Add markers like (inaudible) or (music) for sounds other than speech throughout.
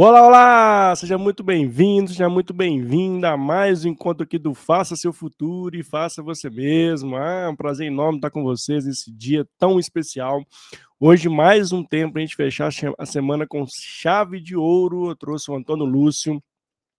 Olá, olá! Seja muito bem-vindo, seja muito bem-vinda a mais um encontro aqui do Faça Seu Futuro e Faça Você Mesmo. Ah, é um prazer enorme estar com vocês nesse dia tão especial. Hoje, mais um tempo a gente fechar a semana com chave de ouro. Eu trouxe o Antônio Lúcio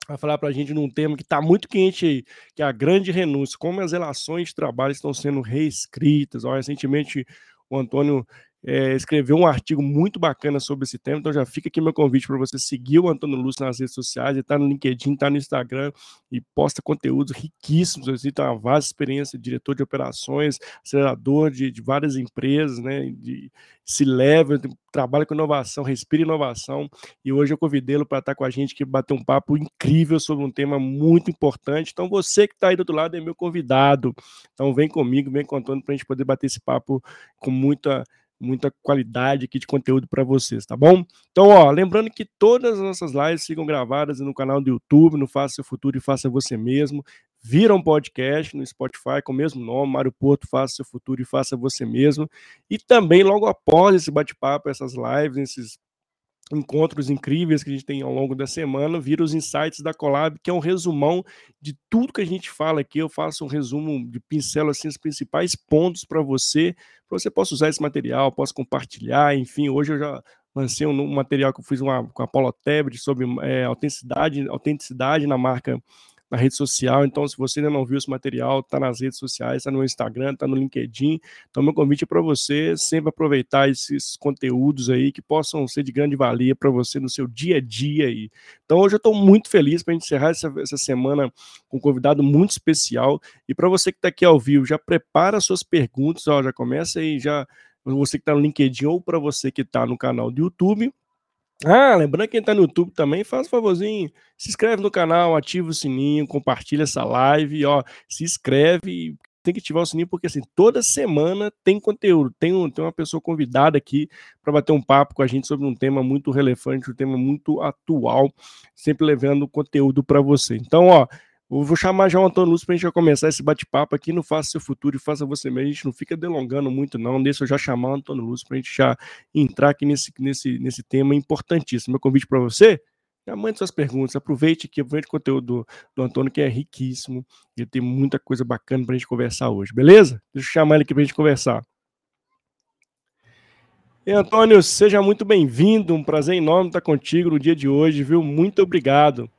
para falar para a gente num tema que está muito quente aí, que é a grande renúncia, como as relações de trabalho estão sendo reescritas. Ó, recentemente, o Antônio é, escreveu um artigo muito bacana sobre esse tema, então já fica aqui meu convite para você seguir o Antônio Lúcio nas redes sociais, ele está no LinkedIn, está no Instagram e posta conteúdos riquíssimos, ele tem uma vasta experiência, diretor de operações, acelerador de, de várias empresas, né, de, se leva, trabalha com inovação, respira inovação, e hoje eu convidei-lo para estar com a gente, que bater um papo incrível sobre um tema muito importante, então você que está aí do outro lado é meu convidado, então vem comigo, vem com o Antônio para a gente poder bater esse papo com muita muita qualidade aqui de conteúdo para vocês, tá bom? Então, ó, lembrando que todas as nossas lives ficam gravadas no canal do YouTube, no Faça Seu Futuro e Faça Você Mesmo. Viram podcast no Spotify com o mesmo nome, Mário Porto, Faça Seu Futuro e Faça Você Mesmo. E também, logo após esse bate-papo, essas lives, esses encontros incríveis que a gente tem ao longo da semana, vira os insights da Collab, que é um resumão de tudo que a gente fala aqui. Eu faço um resumo de pincel assim os principais pontos para você, para você possa usar esse material, possa compartilhar, enfim, hoje eu já lancei um, material que eu fiz uma, com a Paula Tebet sobre é, autenticidade, autenticidade na marca na rede social. Então, se você ainda não viu esse material, está nas redes sociais, está no Instagram, está no LinkedIn. Então, meu convite é para você sempre aproveitar esses conteúdos aí que possam ser de grande valia para você no seu dia a dia aí. Então, hoje eu estou muito feliz para encerrar essa, essa semana com um convidado muito especial. E para você que está aqui ao vivo, já prepara suas perguntas, ó, já começa aí, já você que está no LinkedIn ou para você que está no canal do YouTube ah, lembrando que quem tá no YouTube também, faz um favorzinho, se inscreve no canal, ativa o sininho, compartilha essa live, ó, se inscreve, tem que ativar o sininho porque assim, toda semana tem conteúdo, tem, um, tem uma pessoa convidada aqui para bater um papo com a gente sobre um tema muito relevante, um tema muito atual, sempre levando conteúdo para você. Então, ó, vou chamar já o Antônio Lúcio para a gente já começar esse bate-papo aqui no Faça Seu Futuro e Faça Você Mesmo. A gente não fica delongando muito, não. Deixa eu já chamar o Antônio Lúcio para a gente já entrar aqui nesse, nesse, nesse tema importantíssimo. Meu convite para você já mande suas perguntas, aproveite aqui, aproveite o conteúdo do, do Antônio, que é riquíssimo. Ele tem muita coisa bacana para a gente conversar hoje, beleza? Deixa eu chamar ele aqui para a gente conversar. E Antônio, seja muito bem-vindo. Um prazer enorme estar contigo no dia de hoje, viu? Muito obrigado.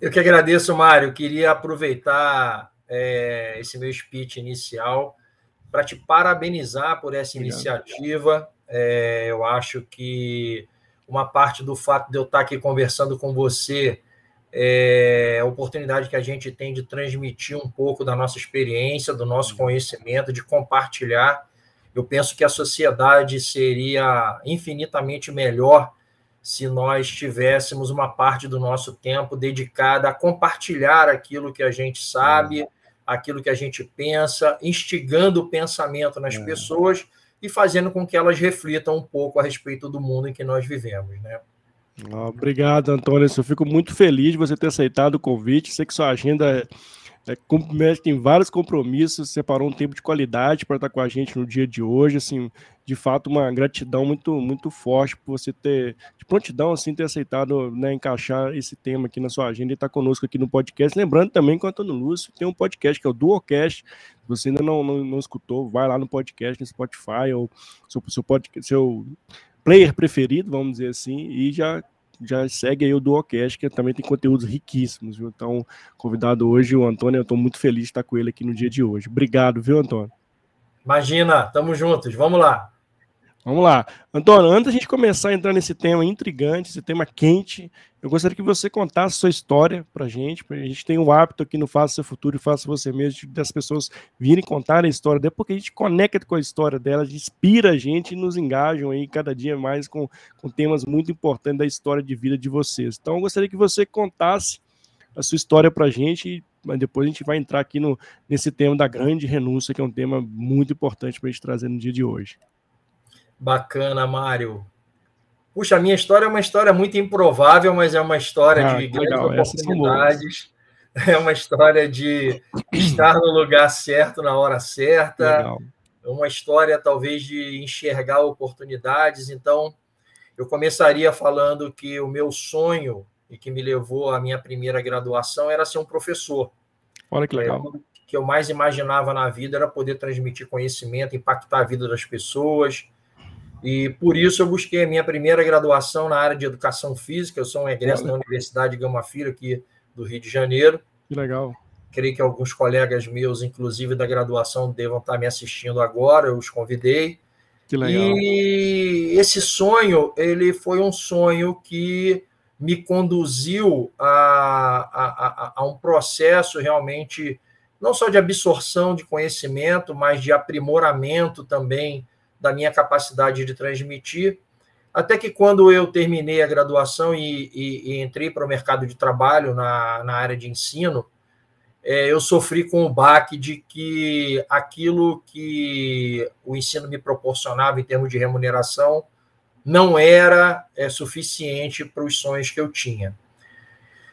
Eu que agradeço, Mário. Queria aproveitar é, esse meu speech inicial para te parabenizar por essa Obrigado. iniciativa. É, eu acho que uma parte do fato de eu estar aqui conversando com você é a oportunidade que a gente tem de transmitir um pouco da nossa experiência, do nosso conhecimento, de compartilhar. Eu penso que a sociedade seria infinitamente melhor se nós tivéssemos uma parte do nosso tempo dedicada a compartilhar aquilo que a gente sabe, aquilo que a gente pensa, instigando o pensamento nas é. pessoas e fazendo com que elas reflitam um pouco a respeito do mundo em que nós vivemos, né? Obrigado, Antônio. Eu fico muito feliz de você ter aceitado o convite. Sei que sua agenda é é, tem vários compromissos, separou um tempo de qualidade para estar com a gente no dia de hoje, assim, de fato uma gratidão muito muito forte por você ter de prontidão assim ter aceitado né, encaixar esse tema aqui na sua agenda e estar conosco aqui no podcast. Lembrando também que o Antônio Lúcio tem um podcast que é o Duocast. Se você ainda não, não, não escutou, vai lá no podcast, no Spotify ou seu seu, podcast, seu player preferido, vamos dizer assim, e já já segue aí o Duocast, que também tem conteúdos riquíssimos, viu? Então, convidado hoje o Antônio, eu estou muito feliz de estar com ele aqui no dia de hoje. Obrigado, viu, Antônio? Imagina, tamo juntos, vamos lá. Vamos lá. Antônio, antes da gente começar a entrar nesse tema intrigante, esse tema quente, eu gostaria que você contasse sua história para a gente. A gente tem o hábito aqui no Faça Seu Futuro e Faça Você Mesmo das pessoas virem contar a história dela, porque a gente conecta com a história delas, inspira a gente e nos engajam aí cada dia mais com, com temas muito importantes da história de vida de vocês. Então, eu gostaria que você contasse a sua história para a gente mas depois a gente vai entrar aqui no, nesse tema da grande renúncia, que é um tema muito importante para a gente trazer no dia de hoje. Bacana, Mário. Puxa, a minha história é uma história muito improvável, mas é uma história ah, de grandes legal. oportunidades. É uma história de estar no lugar certo na hora certa. Legal. É uma história, talvez, de enxergar oportunidades. Então, eu começaria falando que o meu sonho e que me levou à minha primeira graduação era ser um professor. Olha que legal. O que eu mais imaginava na vida era poder transmitir conhecimento, impactar a vida das pessoas. E por isso eu busquei a minha primeira graduação na área de educação física. Eu sou um egresso da Universidade Gama Filho, aqui do Rio de Janeiro. Que legal. Creio que alguns colegas meus, inclusive da graduação, devam estar me assistindo agora. Eu os convidei. Que legal. E esse sonho, ele foi um sonho que me conduziu a, a, a, a um processo realmente não só de absorção de conhecimento, mas de aprimoramento também da minha capacidade de transmitir. Até que quando eu terminei a graduação e, e, e entrei para o mercado de trabalho na, na área de ensino, é, eu sofri com o baque de que aquilo que o ensino me proporcionava em termos de remuneração não era é, suficiente para os sonhos que eu tinha.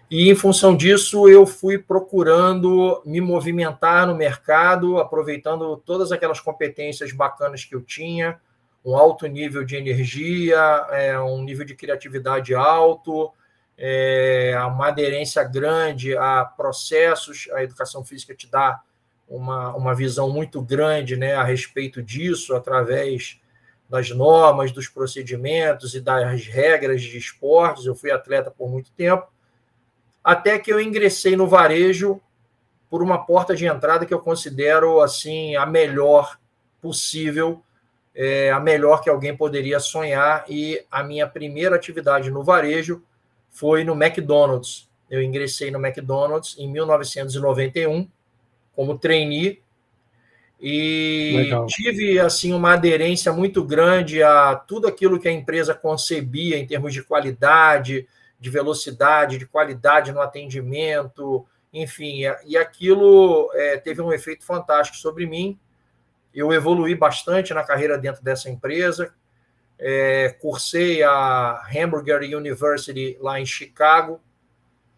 E, em função disso, eu fui procurando me movimentar no mercado, aproveitando todas aquelas competências bacanas que eu tinha, um alto nível de energia, é, um nível de criatividade alto, é, uma aderência grande a processos. A educação física te dá uma, uma visão muito grande né, a respeito disso, através das normas, dos procedimentos e das regras de esportes. Eu fui atleta por muito tempo, até que eu ingressei no varejo por uma porta de entrada que eu considero assim a melhor possível, é, a melhor que alguém poderia sonhar. E a minha primeira atividade no varejo foi no McDonald's. Eu ingressei no McDonald's em 1991 como trainee e Legal. tive assim uma aderência muito grande a tudo aquilo que a empresa concebia em termos de qualidade, de velocidade, de qualidade no atendimento, enfim, e aquilo é, teve um efeito fantástico sobre mim. Eu evolui bastante na carreira dentro dessa empresa. É, cursei a Hamburger University lá em Chicago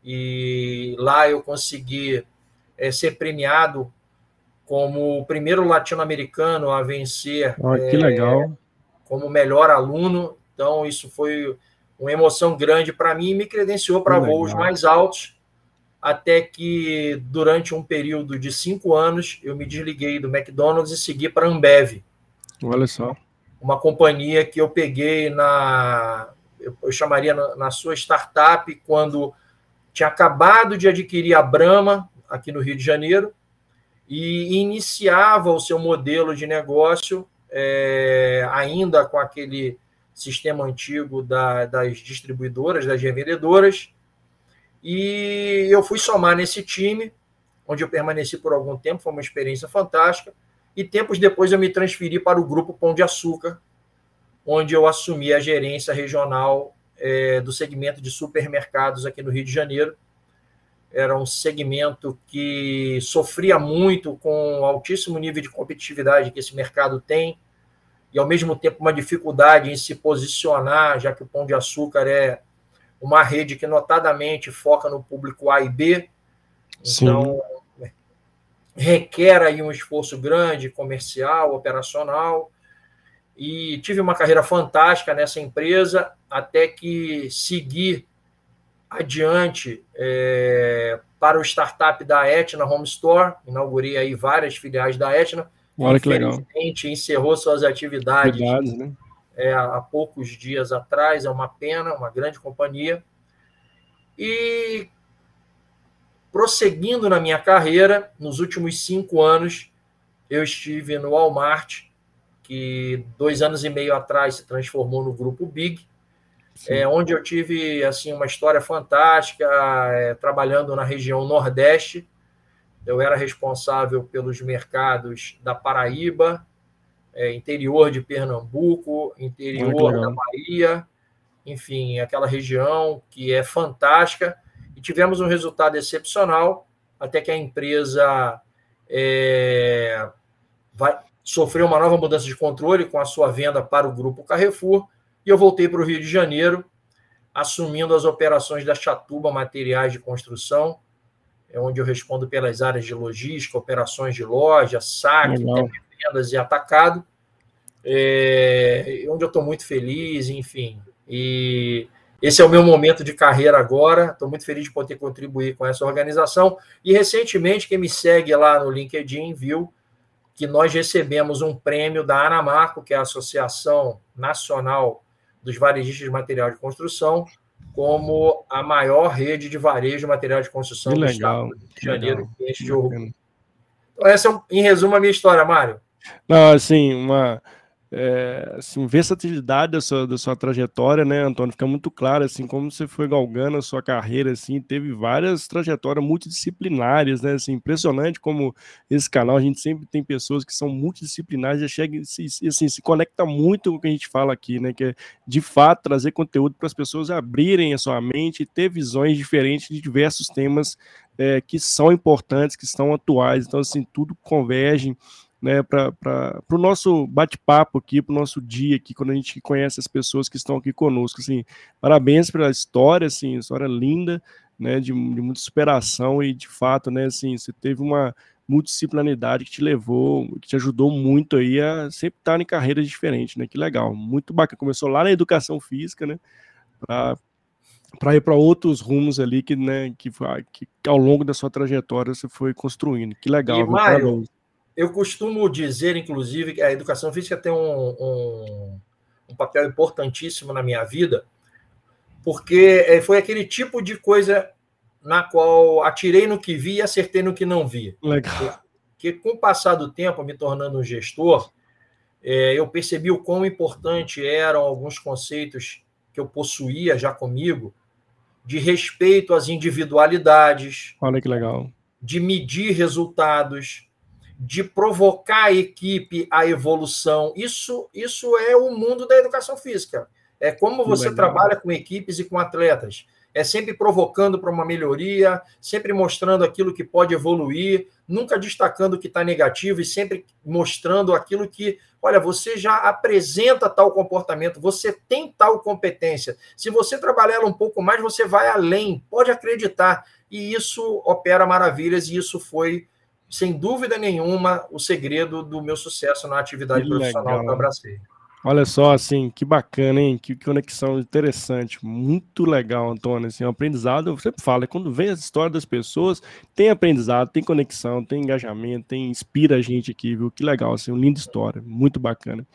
e lá eu consegui é, ser premiado como o primeiro latino-americano a vencer oh, que é, legal. como melhor aluno. Então, isso foi uma emoção grande para mim e me credenciou para voos mais altos, até que durante um período de cinco anos eu me desliguei do McDonald's e segui para a Ambev. Olha só. Uma companhia que eu peguei na. Eu chamaria na, na sua startup, quando tinha acabado de adquirir a Brahma, aqui no Rio de Janeiro, e iniciava o seu modelo de negócio é, ainda com aquele sistema antigo da, das distribuidoras, das revendedoras, e eu fui somar nesse time, onde eu permaneci por algum tempo, foi uma experiência fantástica, e tempos depois eu me transferi para o grupo Pão de Açúcar, onde eu assumi a gerência regional é, do segmento de supermercados aqui no Rio de Janeiro, era um segmento que sofria muito com o altíssimo nível de competitividade que esse mercado tem e ao mesmo tempo uma dificuldade em se posicionar, já que o Pão de Açúcar é uma rede que notadamente foca no público A e B. Então Sim. requer aí um esforço grande comercial, operacional. E tive uma carreira fantástica nessa empresa até que segui adiante é, para o startup da Etna Home Store. Inaugurei aí várias filiais da Etna. Olha que legal. encerrou suas atividades, atividades né? é, há poucos dias atrás. É uma pena, uma grande companhia. E prosseguindo na minha carreira, nos últimos cinco anos, eu estive no Walmart, que dois anos e meio atrás se transformou no grupo Big é, onde eu tive assim uma história fantástica, é, trabalhando na região Nordeste. Eu era responsável pelos mercados da Paraíba, é, interior de Pernambuco, interior da Bahia, enfim, aquela região que é fantástica. E tivemos um resultado excepcional, até que a empresa é, vai sofreu uma nova mudança de controle com a sua venda para o grupo Carrefour e eu voltei para o Rio de Janeiro, assumindo as operações da Chatuba Materiais de Construção, é onde eu respondo pelas áreas de logística, operações de loja, saque, vendas e atacado, é, onde eu estou muito feliz, enfim. E esse é o meu momento de carreira agora. Estou muito feliz de poder contribuir com essa organização. E recentemente, quem me segue lá no LinkedIn viu que nós recebemos um prêmio da Anamarco, que é a Associação Nacional dos Varejistas de Material de Construção, como a maior rede de varejo de material de construção que do legal, Estado do Rio de Janeiro, enche de orgulho. Então, essa é, em resumo, a minha história, Mário. Não, assim, uma é, assim, versatilidade da sua, da sua trajetória, né, Antônio? Fica muito claro, assim, como você foi galgando a sua carreira, assim, teve várias trajetórias multidisciplinares, né, assim, impressionante como esse canal, a gente sempre tem pessoas que são multidisciplinares, já chega e assim, se conecta muito com o que a gente fala aqui, né, que é, de fato, trazer conteúdo para as pessoas abrirem a sua mente e ter visões diferentes de diversos temas é, que são importantes, que são atuais, então, assim, tudo converge né, para o nosso bate-papo aqui, para o nosso dia aqui, quando a gente conhece as pessoas que estão aqui conosco. Assim, parabéns pela história, assim, história linda, né, de, de muita superação e, de fato, né, assim, você teve uma multidisciplinaridade que te levou, que te ajudou muito aí a sempre estar em carreiras diferentes, né, que legal, muito bacana. Começou lá na educação física, né, para ir para outros rumos ali que, né, que, que, ao longo da sua trajetória você foi construindo. Que legal, e, viu? Eu costumo dizer, inclusive, que a educação física tem um, um, um papel importantíssimo na minha vida, porque é, foi aquele tipo de coisa na qual atirei no que vi e acertei no que não vi. Legal. Porque com o passar do tempo, me tornando um gestor, é, eu percebi o quão importante eram alguns conceitos que eu possuía já comigo, de respeito às individualidades. Olha que legal. De medir resultados, de provocar a equipe à evolução. Isso, isso é o mundo da educação física. É como você trabalha com equipes e com atletas. É sempre provocando para uma melhoria, sempre mostrando aquilo que pode evoluir, nunca destacando o que está negativo e sempre mostrando aquilo que, olha, você já apresenta tal comportamento, você tem tal competência. Se você trabalhar um pouco mais, você vai além, pode acreditar. E isso opera maravilhas, e isso foi sem dúvida nenhuma, o segredo do meu sucesso na atividade que profissional legal. que eu abracei. Olha só, assim, que bacana, hein? Que conexão interessante, muito legal, Antônio. Assim, o aprendizado, eu sempre falo, é quando vem as histórias das pessoas, tem aprendizado, tem conexão, tem engajamento, tem inspira a gente aqui, viu? Que legal, assim, uma linda história, muito bacana.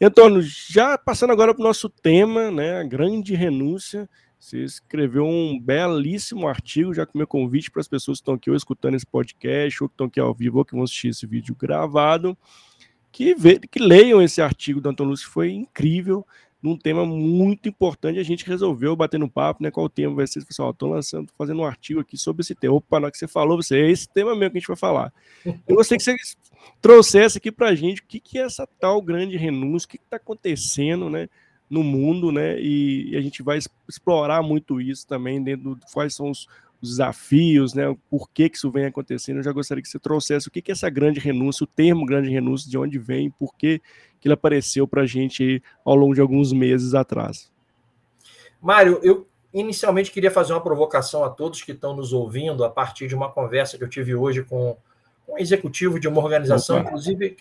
Antônio, já passando agora para o nosso tema, né? A grande renúncia. Você escreveu um belíssimo artigo, já com meu convite para as pessoas que estão aqui ou escutando esse podcast, ou que estão aqui ao vivo, ou que vão assistir esse vídeo gravado, que, vê, que leiam esse artigo do Antônio Lúcio, foi incrível, num tema muito importante, a gente resolveu bater no papo, né, qual o tema vai ser, pessoal, estou lançando, tô fazendo um artigo aqui sobre esse tema, opa, na que você falou, você, é esse tema mesmo que a gente vai falar. Eu gostaria que você trouxesse aqui para a gente o que, que é essa tal grande renúncia, o que está acontecendo, né, no mundo, né? E, e, a gente vai explorar muito isso também dentro do quais são os, os desafios, né? Por que, que isso vem acontecendo? Eu já gostaria que você trouxesse o que, que é essa grande renúncia, o termo grande renúncia, de onde vem, por que, que ele apareceu para a gente ao longo de alguns meses atrás. Mário, eu inicialmente queria fazer uma provocação a todos que estão nos ouvindo a partir de uma conversa que eu tive hoje com um executivo de uma organização, Opa. inclusive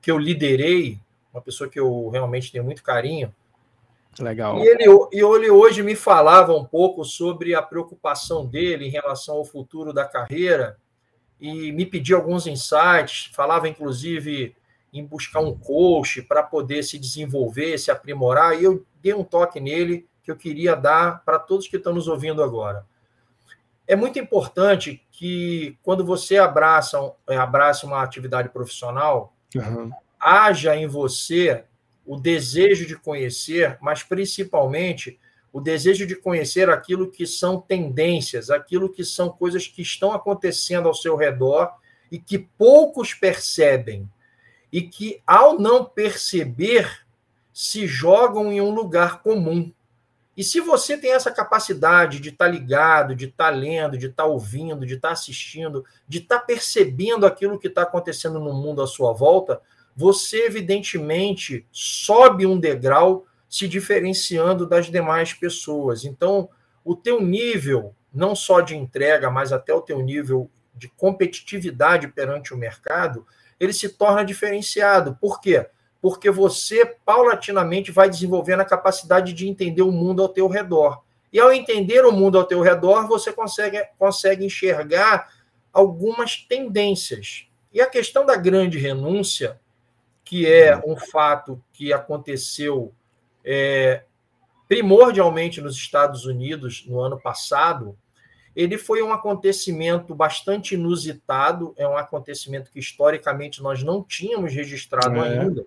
que eu liderei, uma pessoa que eu realmente tenho muito carinho, Legal. E ele, e ele hoje me falava um pouco sobre a preocupação dele em relação ao futuro da carreira e me pedia alguns insights, falava inclusive em buscar um coach para poder se desenvolver, se aprimorar, e eu dei um toque nele que eu queria dar para todos que estão nos ouvindo agora. É muito importante que quando você abraça, abraça uma atividade profissional, uhum. haja em você o desejo de conhecer, mas principalmente o desejo de conhecer aquilo que são tendências, aquilo que são coisas que estão acontecendo ao seu redor e que poucos percebem, e que, ao não perceber, se jogam em um lugar comum. E se você tem essa capacidade de estar tá ligado, de estar tá lendo, de estar tá ouvindo, de estar assistindo, de estar percebendo aquilo que está acontecendo no mundo à sua volta, você evidentemente sobe um degrau se diferenciando das demais pessoas. Então, o teu nível, não só de entrega, mas até o teu nível de competitividade perante o mercado, ele se torna diferenciado. Por quê? porque você paulatinamente vai desenvolvendo a capacidade de entender o mundo ao teu redor. E ao entender o mundo ao teu redor, você consegue, consegue enxergar algumas tendências. E a questão da grande renúncia, que é um fato que aconteceu é, primordialmente nos Estados Unidos no ano passado, ele foi um acontecimento bastante inusitado, é um acontecimento que historicamente nós não tínhamos registrado é. ainda,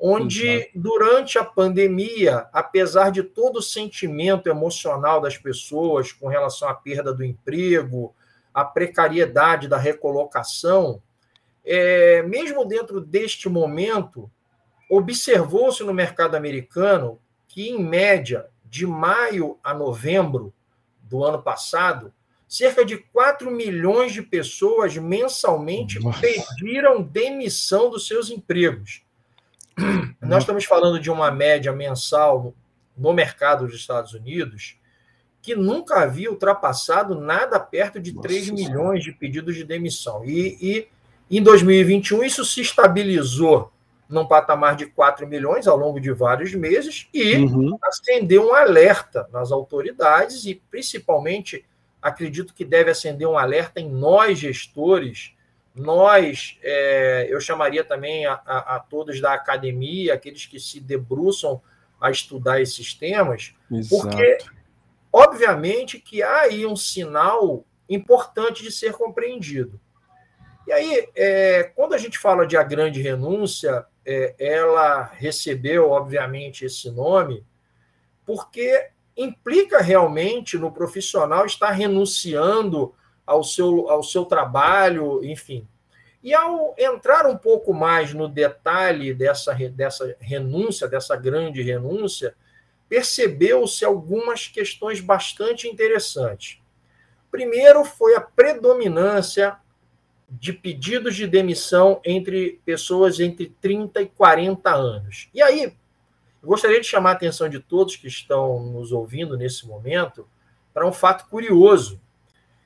onde durante a pandemia, apesar de todo o sentimento emocional das pessoas com relação à perda do emprego, a precariedade da recolocação, é, mesmo dentro deste momento, observou-se no mercado americano que, em média, de maio a novembro, do ano passado, cerca de 4 milhões de pessoas mensalmente Nossa. pediram demissão dos seus empregos. Nossa. Nós estamos falando de uma média mensal no mercado dos Estados Unidos que nunca havia ultrapassado nada perto de Nossa 3 milhões de pedidos de demissão. E, e em 2021 isso se estabilizou num patamar de 4 milhões ao longo de vários meses e uhum. acendeu um alerta nas autoridades e, principalmente, acredito que deve acender um alerta em nós, gestores, nós, é, eu chamaria também a, a, a, todos da academia, aqueles que se debruçam a estudar esses temas, Exato. porque, obviamente, que há aí um sinal importante de ser compreendido. E aí, é, quando a gente fala de a grande renúncia, é, ela recebeu, obviamente, esse nome, porque implica realmente no profissional estar renunciando ao seu, ao seu trabalho, enfim. E ao entrar um pouco mais no detalhe dessa, dessa renúncia, dessa grande renúncia, percebeu-se algumas questões bastante interessantes. Primeiro foi a predominância de pedidos de demissão entre pessoas entre 30 e 40 anos. E aí, gostaria de chamar a atenção de todos que estão nos ouvindo nesse momento para um fato curioso.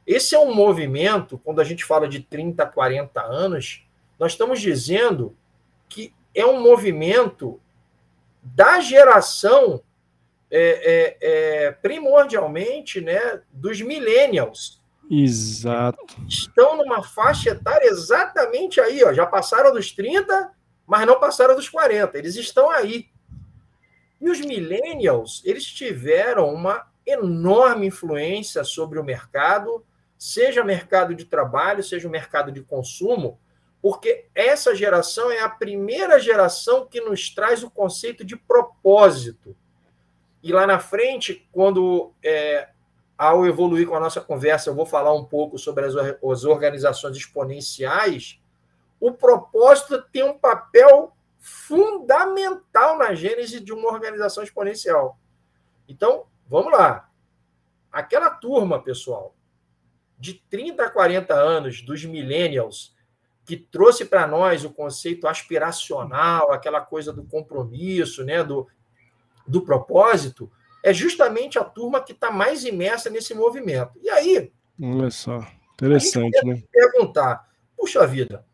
Esse é um movimento, quando a gente fala de 30 a 40 anos, nós estamos dizendo que é um movimento da geração é, é, é, primordialmente né, dos millennials, Exato. Estão numa faixa etária exatamente aí, ó. Já passaram dos 30, mas não passaram dos 40. Eles estão aí. E os millennials, eles tiveram uma enorme influência sobre o mercado, seja mercado de trabalho, seja o mercado de consumo, porque essa geração é a primeira geração que nos traz o conceito de propósito. E lá na frente, quando é, ao evoluir com a nossa conversa, eu vou falar um pouco sobre as, as organizações exponenciais. O propósito tem um papel fundamental na gênese de uma organização exponencial. Então, vamos lá. Aquela turma, pessoal, de 30 a 40 anos, dos millennials, que trouxe para nós o conceito aspiracional, aquela coisa do compromisso, né, do, do propósito, é justamente a turma que está mais imersa nesse movimento. E aí. Olha só, interessante, né? Perguntar, puxa vida,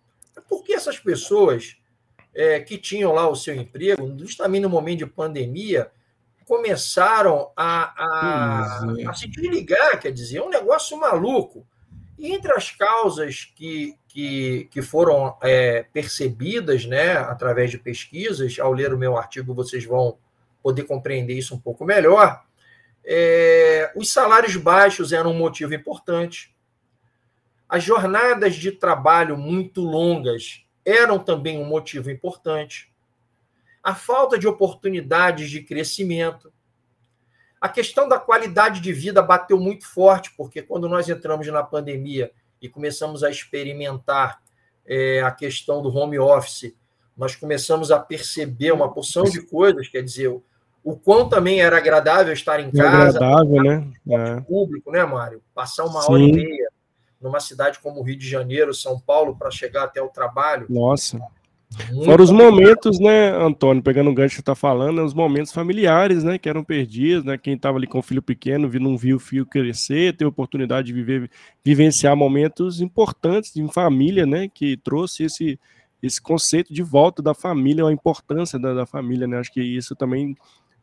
por que essas pessoas é, que tinham lá o seu emprego, justamente no momento de pandemia, começaram a, a, é. a se desligar, quer dizer, é um negócio maluco. E entre as causas que, que, que foram é, percebidas né, através de pesquisas, ao ler o meu artigo, vocês vão poder compreender isso um pouco melhor, é, os salários baixos eram um motivo importante. As jornadas de trabalho muito longas eram também um motivo importante. A falta de oportunidades de crescimento. A questão da qualidade de vida bateu muito forte, porque quando nós entramos na pandemia e começamos a experimentar é, a questão do home office, nós começamos a perceber uma porção de coisas, quer dizer, o quão também era agradável estar em casa, agradável, né? É. público, né, Mário? Passar uma Sim. hora e meia numa cidade como Rio de Janeiro, São Paulo, para chegar até o trabalho. Nossa. Muito Fora os momentos, né, Antônio, pegando o gancho que você está falando, os momentos familiares, né, que eram perdidos, né, quem estava ali com o filho pequeno, não viu o filho crescer, ter oportunidade de viver, vivenciar momentos importantes em família, né, que trouxe esse, esse conceito de volta da família, a importância da, da família, né? Acho que isso também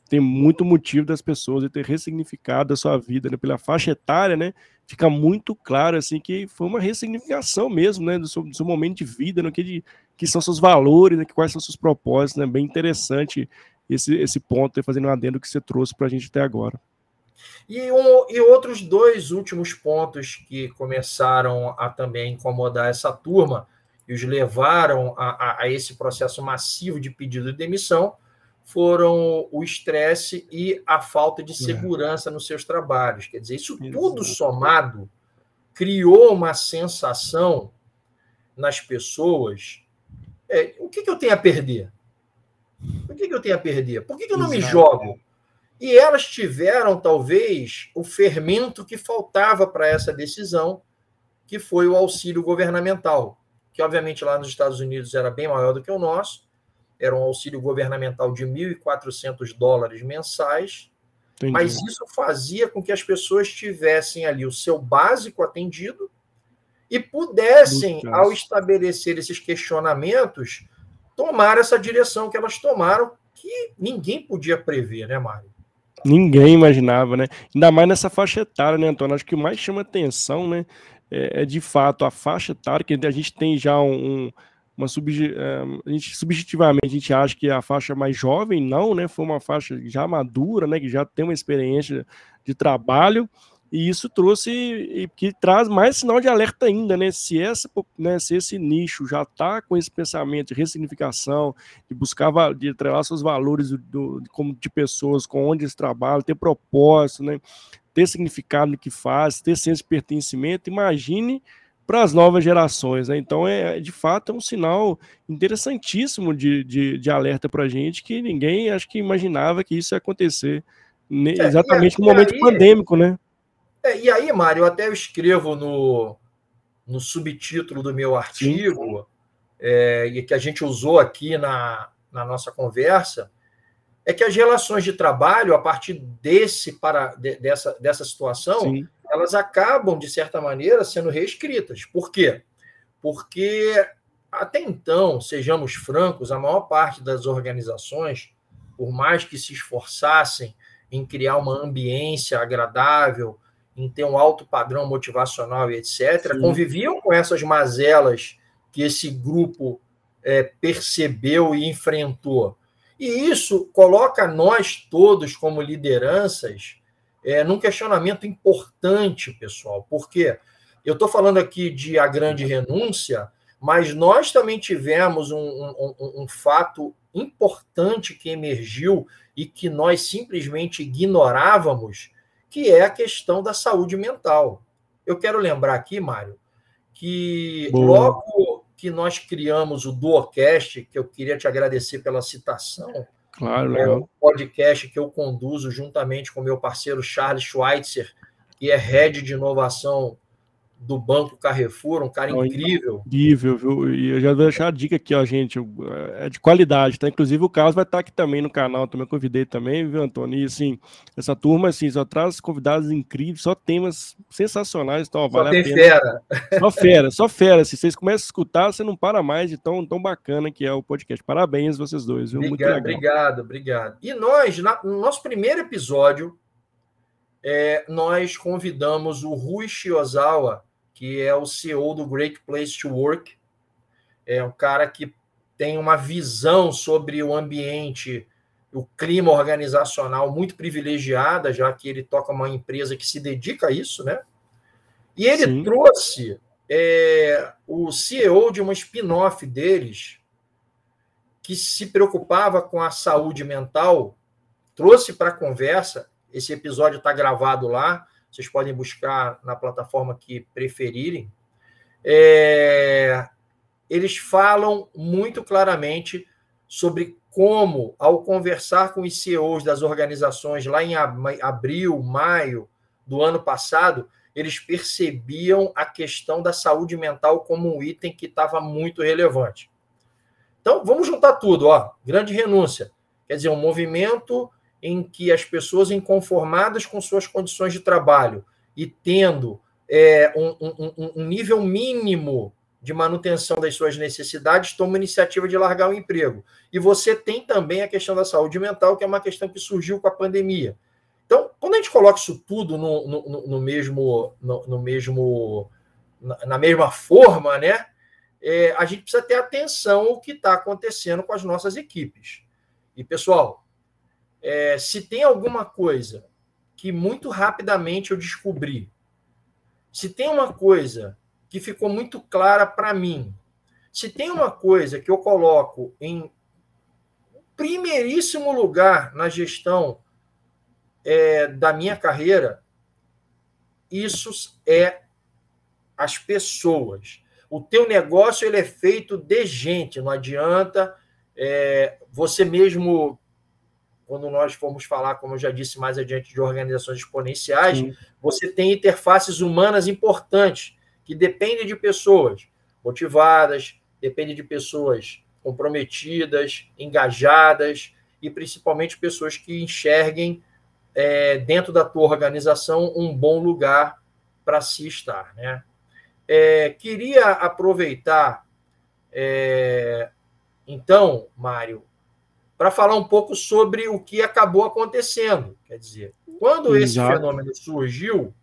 tem muito motivo das pessoas ter ressignificado a sua vida né? pela faixa etária, né? Fica muito claro assim que foi uma ressignificação mesmo, né? Do seu, do seu momento de vida, no que, de, que são seus valores, né? quais são seus propósitos, né? Bem interessante esse, esse ponto, fazendo um adendo que você trouxe para a gente até agora. E, um, e outros dois últimos pontos que começaram a também incomodar essa turma e os levaram a, a, a esse processo massivo de pedido de demissão foram o estresse e a falta de é. segurança é. nos seus trabalhos. Quer dizer, isso tudo somado criou uma sensação nas pessoas. É, o que, que, eu tenho a perder? O que, que eu tenho a perder? Por que, que eu não Exato. me jogo? E elas tiveram, talvez, o fermento que faltava para essa decisão, que foi o auxílio governamental, que, obviamente, lá nos Estados Unidos era bem maior do que o nosso, era um auxílio governamental de 1.400 dólares mensais, Entendi. mas isso fazia com que as pessoas tivessem ali o seu básico atendido e pudessem, ao estabelecer esses questionamentos, tomar essa direção que elas tomaram, que ninguém podia prever, né, Mário? Ninguém imaginava, né? Ainda mais nessa faixa etária, né, Antônio? Acho que o mais chama atenção, né, é, é de fato a faixa etária, que a gente tem já um, um uma eh, a gente subjetivamente a gente acha que é a faixa mais jovem não, né? Foi uma faixa já madura, né? Que já tem uma experiência de trabalho e isso trouxe e que traz mais sinal de alerta ainda, né? Se essa, né? Se esse nicho já está com esse pensamento de ressignificação, de buscar de atrelar seus valores do, de, como de pessoas, com onde eles trabalham, ter propósito, né? Ter significado no que faz, ter senso de pertencimento, imagine para as novas gerações. Né? Então, é de fato é um sinal interessantíssimo de, de, de alerta para a gente que ninguém acho que imaginava que isso ia acontecer é, exatamente no momento aí, pandêmico, né? É, e aí, Mário, eu até escrevo no, no subtítulo do meu artigo, é, e que a gente usou aqui na, na nossa conversa, é que as relações de trabalho, a partir desse para, de, dessa, dessa situação, Sim elas acabam, de certa maneira, sendo reescritas. Por quê? Porque até então, sejamos francos, a maior parte das organizações, por mais que se esforçassem em criar uma ambiência agradável, em ter um alto padrão motivacional e etc., Sim. conviviam com essas mazelas que esse grupo é, percebeu e enfrentou. E isso coloca nós todos, como lideranças, é, num questionamento importante, pessoal, porque eu estou falando aqui de a grande renúncia, mas nós também tivemos um, um, um, fato importante que emergiu e que nós simplesmente ignorávamos, que é a questão da saúde mental. Eu quero lembrar aqui, Mário, que Boa. logo que nós criamos o Duocast, que eu queria te agradecer pela citação, Claro, é um podcast que eu conduzo juntamente com meu parceiro Charles Schweitzer, que é head de inovação do Banco Carrefour, um cara incrível. Incrível, viu? E eu já vou deixar a dica aqui, ó, gente. É de qualidade, tá? Inclusive o Carlos vai estar aqui também no canal, também convidei também, viu, Antônio? E assim, essa turma, assim, só traz convidados incríveis, só temas sensacionais, então, ó, vale só a pena. fera. Só fera, só fera. Se vocês começam a escutar, você não para mais de tão, tão bacana que é o podcast. Parabéns vocês dois, viu? Obrigado, obrigado, obrigado. E nós, na, no nosso primeiro episódio, é, nós convidamos o Rui Shiozawa, que é o CEO do Great Place to Work. É um cara que tem uma visão sobre o ambiente, o clima organizacional muito privilegiada, já que ele toca uma empresa que se dedica a isso, né? E ele Sim. trouxe é, o CEO de uma spin-off deles, que se preocupava com a saúde mental, trouxe para a conversa. Esse episódio está gravado lá. Vocês podem buscar na plataforma que preferirem. É, eles falam muito claramente sobre como, ao conversar com os CEOs das organizações lá em abril, maio do ano passado, eles percebiam a questão da saúde mental como um item que estava muito relevante. Então, vamos juntar tudo, ó. Grande renúncia. Quer dizer, um movimento em que as pessoas inconformadas com suas condições de trabalho e tendo é, um, um, um nível mínimo de manutenção das suas necessidades, toma iniciativa de largar o emprego. E você tem também a questão da saúde mental, que é uma questão que surgiu com a pandemia. Então, quando a gente coloca isso tudo no, no, no mesmo, no, no, mesmo, na, mesma forma, né, é, a gente precisa ter atenção ao que está acontecendo com as nossas equipes. E, pessoal, é, se tem alguma coisa que muito rapidamente eu descobri, se tem uma coisa que ficou muito clara para mim. Se tem uma coisa que eu coloco em primeiríssimo lugar na gestão é, da minha carreira, isso é as pessoas. O teu negócio ele é feito de gente, não adianta é, você mesmo quando nós formos falar, como eu já disse mais adiante, de organizações exponenciais, Sim. você tem interfaces humanas importantes que depende de pessoas motivadas, depende de pessoas comprometidas, engajadas e principalmente pessoas que enxerguem é, dentro da tua organização um bom lugar para se estar, né? É, queria aproveitar, é, então, Mário, para falar um pouco sobre o que acabou acontecendo. Quer dizer, quando esse Exato. fenômeno surgiu,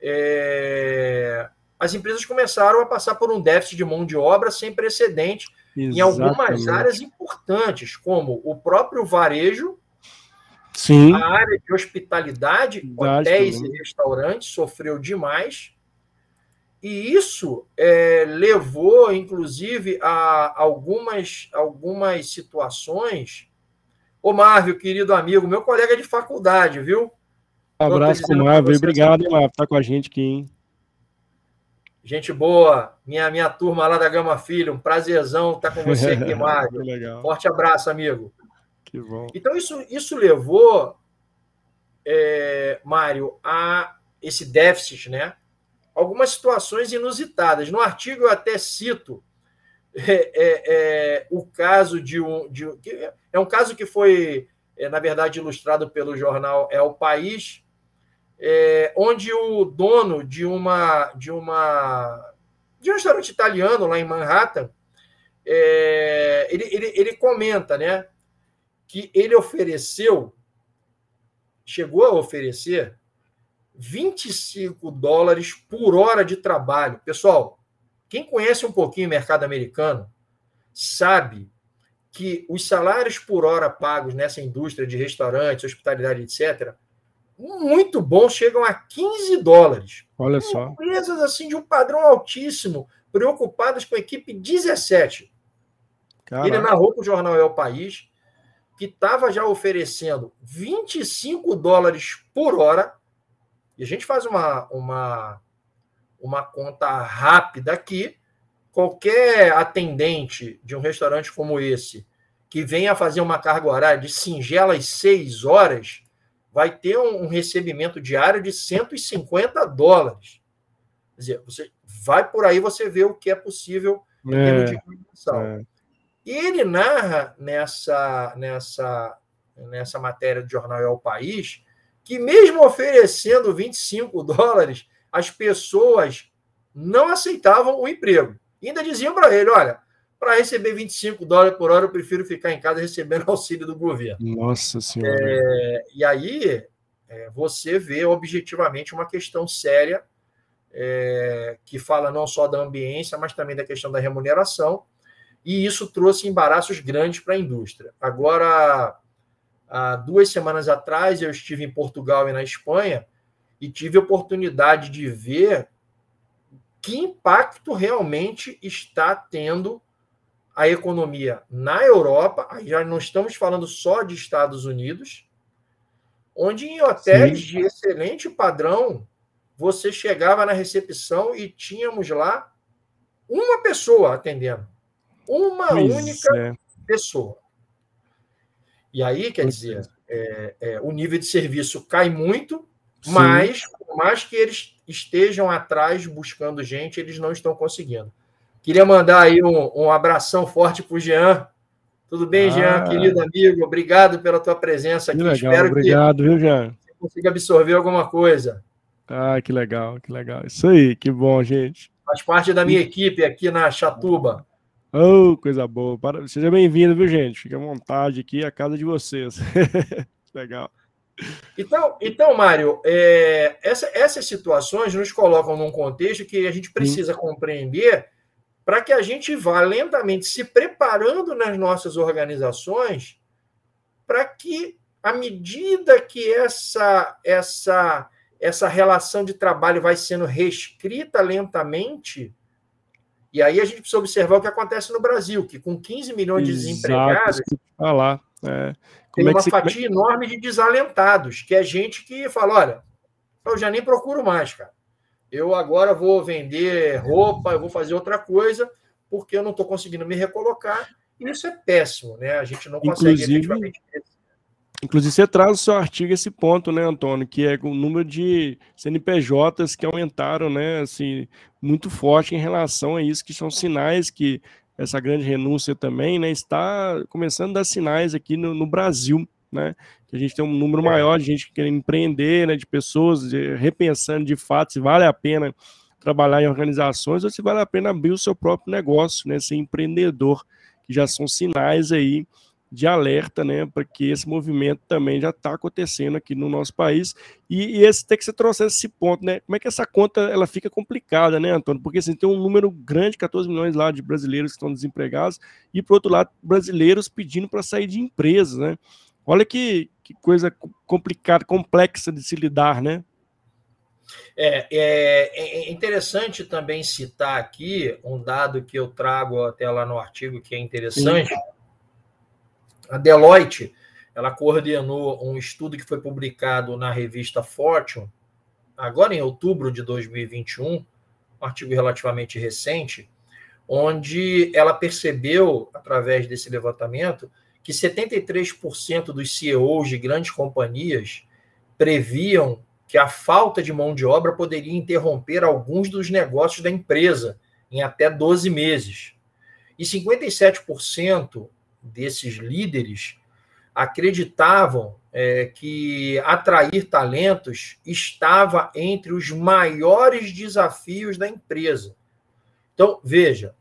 é, as empresas começaram a passar por um déficit de mão de obra sem precedente Exatamente. em algumas áreas importantes, como o próprio varejo, Sim. a área de hospitalidade, Verdade, hotéis também. e restaurantes sofreu demais. E isso é, levou, inclusive, a algumas, algumas situações. Ô, Marvio, querido amigo, meu colega de faculdade, viu? Um abraço o Marvio. Obrigado, Marvio, por estar com a gente aqui, hein? Gente boa, minha, minha turma lá da Gama Filho, um prazerzão estar com você aqui, (laughs) Mário. Forte abraço, amigo. Que bom. Então, isso, isso levou, é, Mário, a esse déficit, né? Algumas situações inusitadas. No artigo eu até cito é, é, é o caso de um. De, é um caso que foi, é, na verdade, ilustrado pelo jornal É o País, é, onde o dono de uma de uma de um restaurante italiano lá em Manhattan ele, ele, ele comenta né que ele ofereceu chegou a oferecer 25 dólares por hora de trabalho pessoal quem conhece um pouquinho o mercado americano sabe que os salários por hora pagos nessa indústria de restaurantes, hospitalidade, etc., muito bons chegam a 15 dólares. Olha só. Empresas assim de um padrão altíssimo, preocupadas com a equipe 17. Caraca. Ele narrou para o jornal É o País que estava já oferecendo 25 dólares por hora. E a gente faz uma, uma, uma conta rápida aqui. Qualquer atendente de um restaurante como esse que venha fazer uma carga horária de singelas seis horas vai ter um, recebimento diário de 150 dólares. Quer dizer, você vai por aí, você vê o que é possível em é, termos de. É. E ele narra nessa, nessa, nessa matéria do jornal É o País que, mesmo oferecendo 25 dólares, as pessoas não aceitavam o emprego. E ainda diziam para ele: olha, para receber 25 dólares por hora, eu prefiro ficar em casa recebendo (laughs) auxílio do governo. Nossa Senhora. É, e aí é, você vê objetivamente uma questão séria é, que fala não só da ambiência, mas também da questão da remuneração. E isso trouxe embaraços grandes para a indústria. Agora, há duas semanas atrás, eu estive em Portugal e na Espanha e tive oportunidade de ver que impacto realmente está tendo a economia na Europa, aí já não estamos falando só de Estados Unidos, onde em hotéis Sim. de excelente padrão você chegava na recepção e tínhamos lá uma pessoa atendendo. Uma única é. pessoa. E aí, quer dizer, é, é, o nível de serviço cai muito, Sim. mas por mais que eles estejam atrás buscando gente, eles não estão conseguindo. Queria mandar aí um, um abração forte para o Jean. Tudo bem, ah, Jean, querido amigo? Obrigado pela tua presença aqui. Que legal, Espero obrigado, que viu, Jean? Você consiga absorver alguma coisa. Ah, que legal, que legal. Isso aí, que bom, gente. Faz parte da minha equipe aqui na Chatuba. Oh, coisa boa. Seja bem-vindo, viu, gente? Fique à vontade aqui, a casa de vocês. (laughs) Legal. Então, então Mário, é, essa, essas situações nos colocam num contexto que a gente precisa Sim. compreender para que a gente vá lentamente se preparando nas nossas organizações para que, à medida que essa, essa, essa relação de trabalho vai sendo reescrita lentamente, e aí a gente precisa observar o que acontece no Brasil, que com 15 milhões de desempregados. Falar. É. Tem é uma se... fatia enorme de desalentados, que é gente que fala: olha, eu já nem procuro mais, cara. Eu agora vou vender roupa, eu vou fazer outra coisa, porque eu não estou conseguindo me recolocar. E isso é péssimo, né? A gente não consegue Inclusive... efetivamente Inclusive, você traz no seu artigo esse ponto, né, Antônio, que é o número de CNPJs que aumentaram, né, assim, muito forte em relação a isso, que são sinais que essa grande renúncia também, né, está começando a dar sinais aqui no, no Brasil, né, que a gente tem um número é. maior de gente querendo empreender, né, de pessoas de, repensando de fato se vale a pena trabalhar em organizações ou se vale a pena abrir o seu próprio negócio, né, ser empreendedor, que já são sinais aí de alerta, né, para que esse movimento também já está acontecendo aqui no nosso país. E, e, esse tem que você trouxesse esse ponto, né? Como é que essa conta ela fica complicada, né, Antônio? Porque assim, tem um número grande, 14 milhões lá de brasileiros que estão desempregados, e por outro lado, brasileiros pedindo para sair de empresas, né? Olha que, que coisa complicada, complexa de se lidar, né? É, é, é, interessante também citar aqui um dado que eu trago até lá no artigo que é interessante. Sim a Deloitte ela coordenou um estudo que foi publicado na revista Fortune, agora em outubro de 2021, um artigo relativamente recente, onde ela percebeu, através desse levantamento, que 73% dos CEOs de grandes companhias previam que a falta de mão de obra poderia interromper alguns dos negócios da empresa em até 12 meses. E 57% desses líderes acreditavam é, que atrair talentos estava entre os maiores desafios da empresa. Então, veja,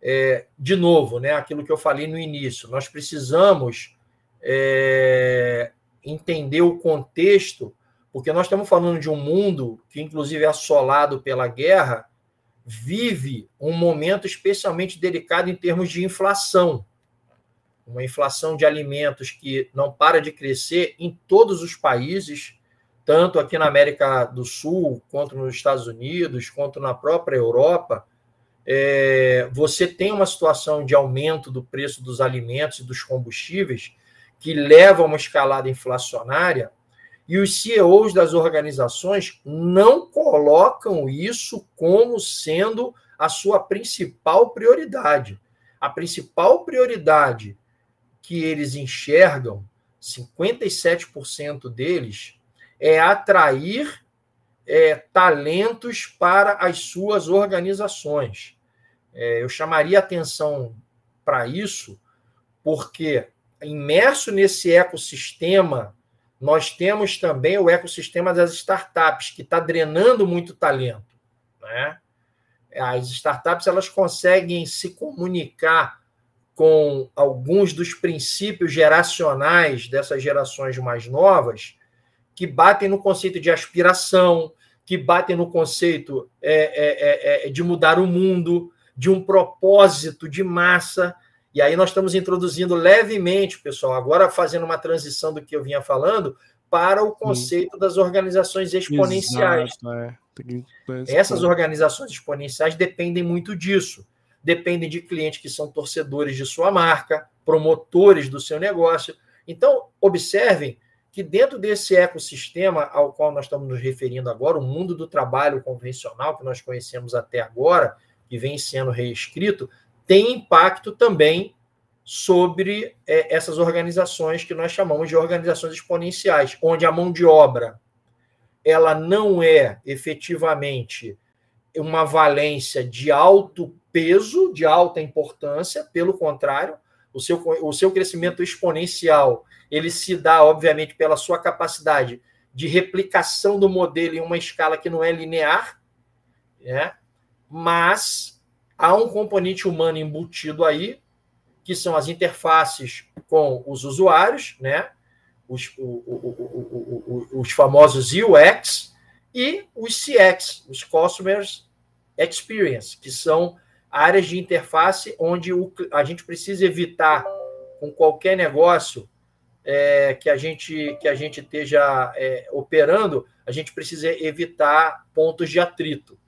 é, de novo, né, aquilo que eu falei no início, nós precisamos é, entender o contexto, porque nós estamos falando de um mundo que, inclusive, é assolado pela guerra, vive um momento especialmente delicado em termos de inflação uma inflação de alimentos que não para de crescer em todos os países, tanto aqui na América do Sul, quanto nos Estados Unidos, quanto na própria Europa. É, você tem uma situação de aumento do preço dos alimentos e dos combustíveis que leva a uma escalada inflacionária, e os CEOs das organizações não colocam isso como sendo a sua principal prioridade. A principal prioridade que eles enxergam, 57% deles, é atrair é, talentos para as suas organizações. É, eu chamaria atenção para isso, porque imerso nesse ecossistema, nós temos também o ecossistema das startups, que está drenando muito talento. Né? As startups elas conseguem se comunicar com alguns dos princípios geracionais dessas gerações mais novas, que batem no conceito de aspiração, que batem no conceito é, é, é, é, de mudar o mundo, de um propósito de massa. E aí nós estamos introduzindo levemente, pessoal, agora fazendo uma transição do que eu vinha falando, para o conceito das organizações exponenciais. Exato, é. Essas organizações exponenciais dependem muito disso dependem de clientes que são torcedores de sua marca, promotores do seu negócio. Então, observem que dentro desse ecossistema ao qual nós estamos nos referindo agora, o mundo do trabalho convencional que nós conhecemos até agora, que vem sendo reescrito, tem impacto também sobre é, essas organizações que nós chamamos de organizações exponenciais, onde a mão de obra ela não é efetivamente uma valência de alto peso, de alta importância, pelo contrário, o seu, o seu crescimento exponencial ele se dá, obviamente, pela sua capacidade de replicação do modelo em uma escala que não é linear, né? mas há um componente humano embutido aí, que são as interfaces com os usuários, né? os, o, o, o, os famosos UX e os CX, os Customers Experience, que são áreas de interface onde a gente precisa evitar com qualquer negócio é, que, a gente, que a gente esteja é, operando, a gente precisa evitar pontos de atrito.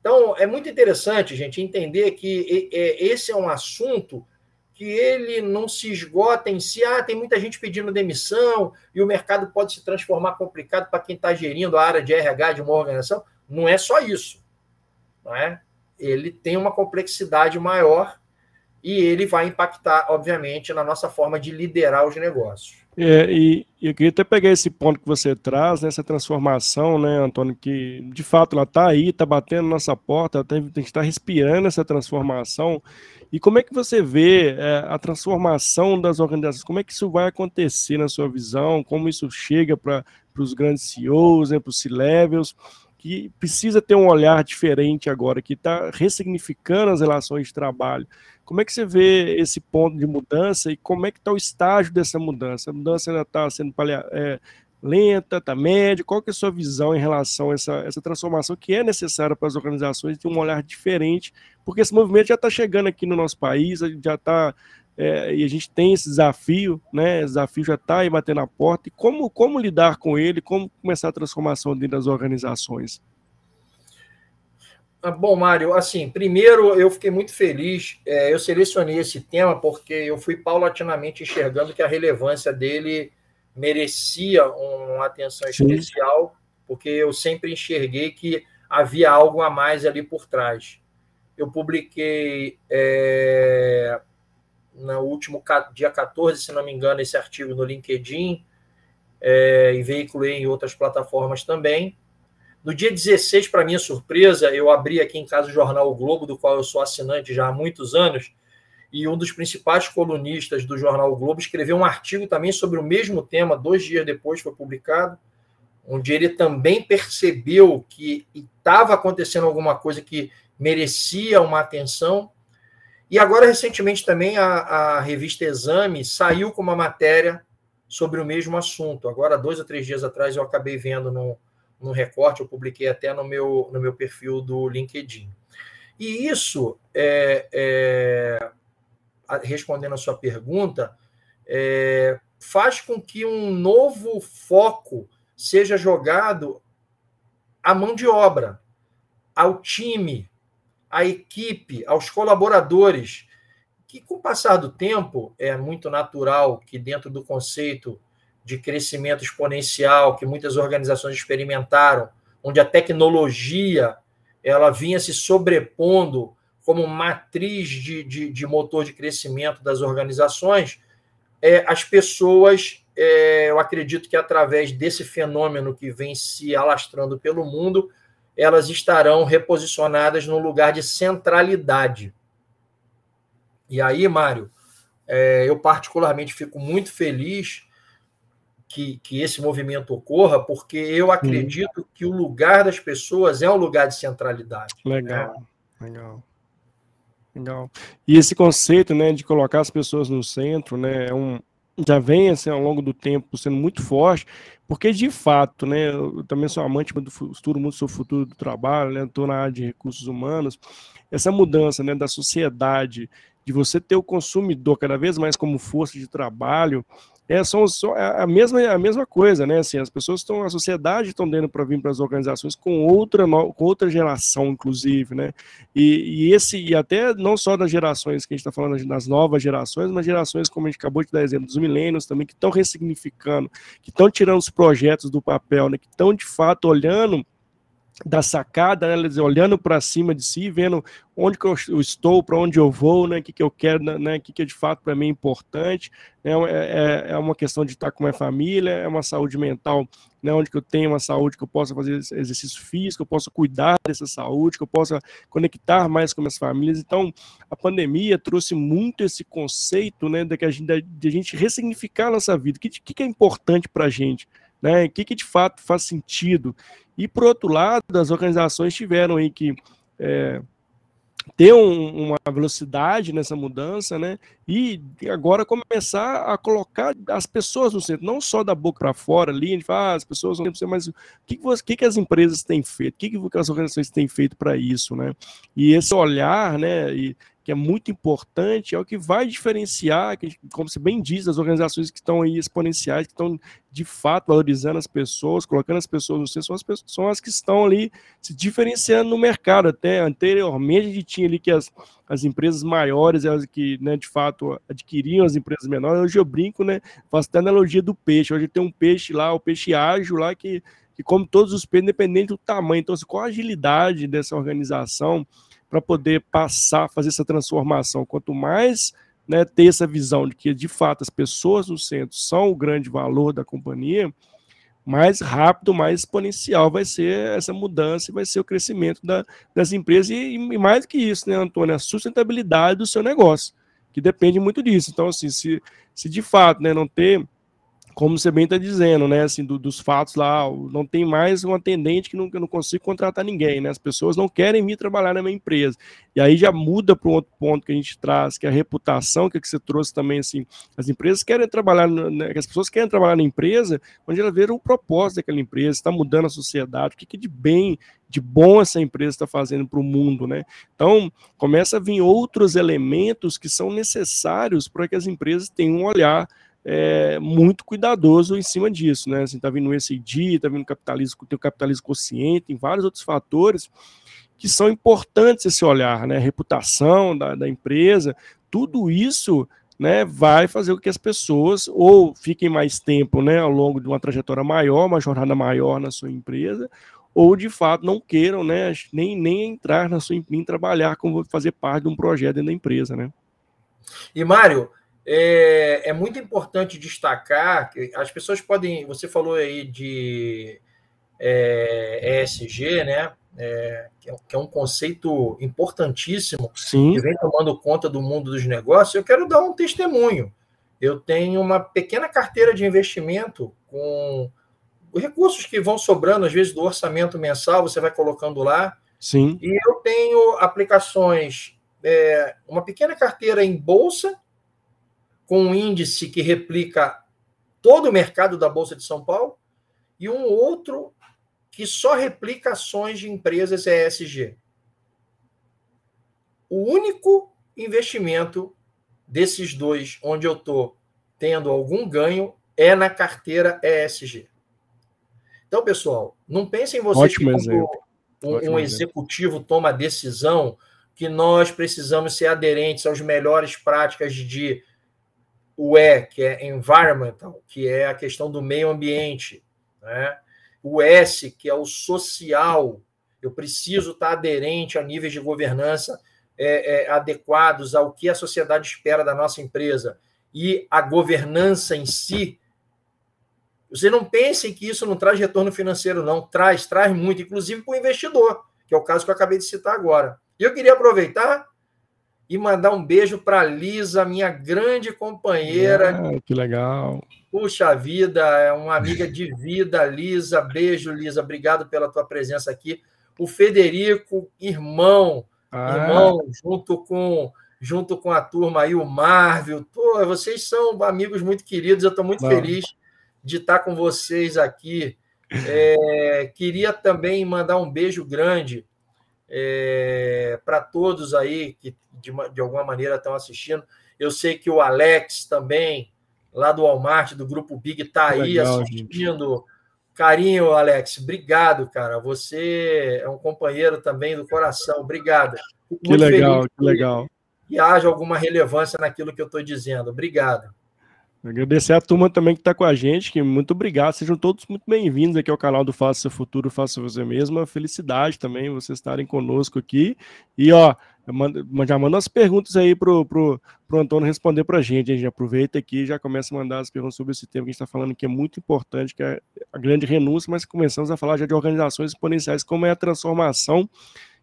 Então, é muito interessante, gente, entender que esse é um assunto que ele não se esgota em si. Ah, tem muita gente pedindo demissão e o mercado pode se transformar complicado para quem está gerindo a área de RH de uma organização. Não é só isso. Não é? Ele tem uma complexidade maior e ele vai impactar, obviamente, na nossa forma de liderar os negócios. É, e eu queria até pegar esse ponto que você traz, né, transformação, né, Antônio, que de fato ela está aí, está batendo na nossa porta, tem que estar respirando essa transformação. E como é que você vê é, a transformação das organizações? Como é que isso vai acontecer na sua visão? Como isso chega para os grandes CEOs, né, para os C-levels? que precisa ter um olhar diferente agora, que está ressignificando as relações de trabalho. Como é que você vê esse ponto de mudança e como é que está o estágio dessa mudança? A mudança ainda está sendo é, lenta, está média? Qual que é a sua visão em relação a essa, essa transformação que é necessária para as organizações ter um olhar diferente? Porque esse movimento já está chegando aqui no nosso país, já está é, e a gente tem esse desafio, né? Esse desafio já está aí batendo na porta. E como, como lidar com ele? Como começar a transformação dentro das organizações? Ah, bom, Mário, assim, primeiro eu fiquei muito feliz. É, eu selecionei esse tema porque eu fui paulatinamente enxergando que a relevância dele merecia uma atenção Sim. especial, porque eu sempre enxerguei que havia algo a mais ali por trás. Eu publiquei é, no último dia 14, se não me engano, esse artigo no LinkedIn é, e veiculei em outras plataformas também. No dia 16, para minha surpresa, eu abri aqui em casa o jornal o Globo, do qual eu sou assinante já há muitos anos, e um dos principais colunistas do jornal o Globo escreveu um artigo também sobre o mesmo tema, dois dias depois foi publicado, onde ele também percebeu que estava acontecendo alguma coisa que merecia uma atenção e agora, recentemente, também a, a revista Exame saiu com uma matéria sobre o mesmo assunto. Agora, dois ou três dias atrás, eu acabei vendo no, recorte, eu publiquei até no meu, no meu perfil do LinkedIn. E isso, é, é, respondendo a sua pergunta, é, faz com que um novo foco seja jogado à mão de obra, ao time, à equipe, aos colaboradores, que com o passar do tempo é muito natural que dentro do conceito de crescimento exponencial que muitas organizações experimentaram, onde a tecnologia ela vinha se sobrepondo como matriz de, de, de motor de crescimento das organizações, é, as pessoas, é, eu acredito que através desse fenômeno que vem se alastrando pelo mundo, elas estarão reposicionadas no lugar de centralidade. E aí, Mário, é, eu particularmente fico muito feliz que, que esse movimento ocorra, porque eu acredito hum. que o lugar das pessoas é um lugar de centralidade. Legal, né? legal. Legal. E esse conceito né, de colocar as pessoas no centro né, é um, já vem assim, ao longo do tempo sendo muito forte, porque de fato, né, eu também sou amante do futuro, muito do futuro do trabalho, né, estou na área de recursos humanos, essa mudança né, da sociedade, de você ter o consumidor cada vez mais como força de trabalho, é, são, são é a, mesma, a mesma coisa, né? Assim, as pessoas estão, a sociedade estão dando para vir para as organizações com outra, com outra geração, inclusive, né? E, e, esse, e até não só das gerações que a gente está falando das novas gerações, mas gerações, como a gente acabou de dar exemplo, dos milênios também, que estão ressignificando, que estão tirando os projetos do papel, né? Que estão de fato olhando da sacada, né, olhando para cima de si, vendo onde que eu estou, para onde eu vou, né, o que, que eu quero, né, o que, que de fato para mim é importante, né, é, é, é uma questão de estar com a minha família, é uma saúde mental, né, onde que eu tenho uma saúde que eu possa fazer exercício físico, eu possa cuidar dessa saúde, que eu possa conectar mais com minhas famílias. Então, a pandemia trouxe muito esse conceito, né, de, que a gente, de a gente ressignificar a nossa vida, o que, que, que é importante para a gente, né, o que, que de fato faz sentido, e, por outro lado, as organizações tiveram aí que é, ter um, uma velocidade nessa mudança, né? E agora começar a colocar as pessoas no centro, não só da boca para fora ali, a gente fala, ah, as pessoas não ser, mas o que, que, que, as empresas têm feito, o que, que as organizações têm feito para isso, né? E esse olhar, né? E, que é muito importante, é o que vai diferenciar, como você bem diz, as organizações que estão aí exponenciais, que estão de fato valorizando as pessoas, colocando as pessoas no centro, são as, pessoas, são as que estão ali se diferenciando no mercado. Até anteriormente a gente tinha ali que as, as empresas maiores, elas que né, de fato adquiriam as empresas menores, hoje eu brinco, né? Faço até analogia do peixe. Hoje tem um peixe lá, o peixe ágil lá, que, que come todos os peixes, independente do tamanho. Então, assim, qual a agilidade dessa organização? Para poder passar, fazer essa transformação. Quanto mais né, ter essa visão de que, de fato, as pessoas no centro são o grande valor da companhia, mais rápido, mais exponencial vai ser essa mudança e vai ser o crescimento da, das empresas. E, e, mais que isso, né, Antônio, a sustentabilidade do seu negócio, que depende muito disso. Então, assim, se, se de fato né, não ter como você bem está dizendo, né, assim, do, dos fatos lá, não tem mais um atendente que não, que não consigo contratar ninguém, né, as pessoas não querem vir trabalhar na minha empresa, e aí já muda para um outro ponto que a gente traz, que é a reputação, que, é que você trouxe também, assim, as empresas querem trabalhar, né, as pessoas querem trabalhar na empresa, onde ela vê o propósito daquela empresa, está mudando a sociedade, o que, que de bem, de bom essa empresa está fazendo para o mundo, né, então começa a vir outros elementos que são necessários para que as empresas tenham um olhar é, muito cuidadoso em cima disso, né? Assim, tá vindo o ESG, tá vindo capitalismo, tem o capitalismo consciente, tem vários outros fatores que são importantes esse olhar, né? reputação da, da empresa, tudo isso né, vai fazer com que as pessoas ou fiquem mais tempo né, ao longo de uma trajetória maior, uma jornada maior na sua empresa, ou de fato não queiram né, nem, nem entrar na sua em trabalhar como fazer parte de um projeto dentro da empresa. Né? E Mário, é, é, muito importante destacar que as pessoas podem. Você falou aí de é, ESG, né? É, que é um conceito importantíssimo Sim. que vem tomando conta do mundo dos negócios. Eu quero dar um testemunho. Eu tenho uma pequena carteira de investimento com recursos que vão sobrando, às vezes, do orçamento mensal, você vai colocando lá. Sim. E eu tenho aplicações, é, uma pequena carteira em bolsa com um índice que replica todo o mercado da Bolsa de São Paulo, e um outro que só replica ações de empresas ESG. O único investimento desses dois onde eu estou tendo algum ganho é na carteira ESG. Então, pessoal, não pensem vocês Ótimo que um, um executivo toma a decisão que nós precisamos ser aderentes às melhores práticas de o E, que é environmental, que é a questão do meio ambiente, né? o S, que é o social, eu preciso estar aderente a níveis de governança é, é, adequados ao que a sociedade espera da nossa empresa, e a governança em si, você não pense que isso não traz retorno financeiro, não. Traz, traz muito, inclusive para o investidor, que é o caso que eu acabei de citar agora. E eu queria aproveitar e mandar um beijo para Lisa, minha grande companheira. Ah, que legal. Puxa vida, é uma amiga de vida, Lisa. Beijo, Lisa. Obrigado pela tua presença aqui. O Federico, irmão, ah. irmão, junto com junto com a turma aí, o Marvel. Pô, vocês são amigos muito queridos. Eu estou muito Não. feliz de estar com vocês aqui. É, queria também mandar um beijo grande é, para todos aí que de, de alguma maneira estão assistindo. Eu sei que o Alex também, lá do Walmart, do Grupo Big, está aí legal, assistindo. Gente. Carinho, Alex, obrigado, cara. Você é um companheiro também do coração. Obrigado. que legal, que legal. Que haja alguma relevância naquilo que eu estou dizendo. Obrigado. Agradecer a turma também que está com a gente, que muito obrigado, sejam todos muito bem-vindos aqui ao canal do Faça Seu Futuro, Faça Você Mesmo, felicidade também vocês estarem conosco aqui, e ó, já manda as perguntas aí pro, pro, pro Antônio responder para a gente, a gente aproveita aqui e já começa a mandar as perguntas sobre esse tema que a gente está falando que é muito importante, que é a grande renúncia, mas começamos a falar já de organizações exponenciais, como é a transformação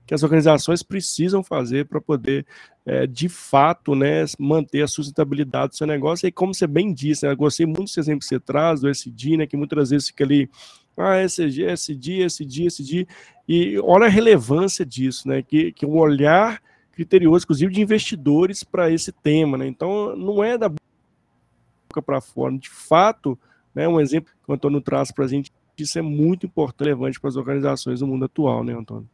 que as organizações precisam fazer para poder, é, de fato, né, manter a sustentabilidade do seu negócio. E como você bem disse, né, eu gostei muito desse exemplo que você traz, do SD, né, que muitas vezes fica ali, ah, SD, SD, SD, SD, e olha a relevância disso, né, que, que um olhar criterioso, inclusive de investidores para esse tema, né? Então, não é da boca para fora. De fato, né, um exemplo que o Antônio traz para a gente, isso é muito importante, relevante para as organizações do mundo atual, né, Antônio?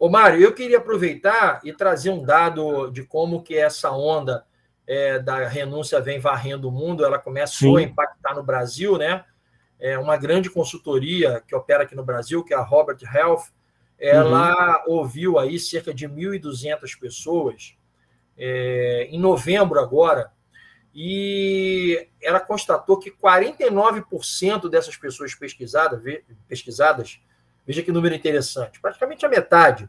Ô, Mário, eu queria aproveitar e trazer um dado de como que essa onda é, da renúncia vem varrendo o mundo, ela começou Sim. a impactar no Brasil, né? É uma grande consultoria que opera aqui no Brasil, que é a Robert Health, ela uhum. ouviu aí cerca de 1.200 pessoas é, em novembro agora, e ela constatou que 49% dessas pessoas pesquisadas, pesquisadas, veja que número interessante, praticamente a metade,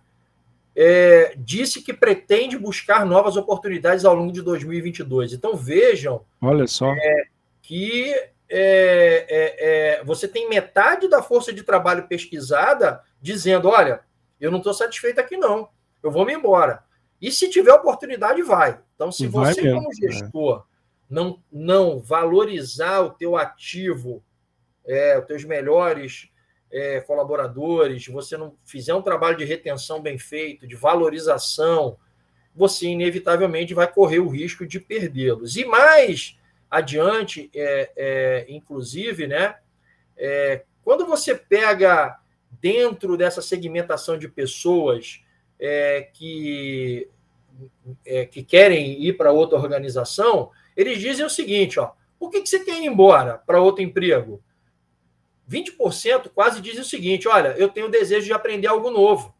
é, disse que pretende buscar novas oportunidades ao longo de 2022. Então vejam Olha só. É, que é, é, é, você tem metade da força de trabalho pesquisada dizendo: olha, eu não estou satisfeito aqui, não, eu vou me embora. E se tiver oportunidade, vai. Então, se vai você, mesmo. como é. gestor, não, não valorizar o teu ativo, é, os teus melhores é, colaboradores, você não fizer um trabalho de retenção bem feito, de valorização, você inevitavelmente vai correr o risco de perdê-los. E mais adiante, é, é, inclusive, né, é, quando você pega dentro dessa segmentação de pessoas é, que, é, que querem ir para outra organização, eles dizem o seguinte: ó, por que, que você quer ir embora para outro emprego? 20% quase dizem o seguinte: olha, eu tenho desejo de aprender algo novo.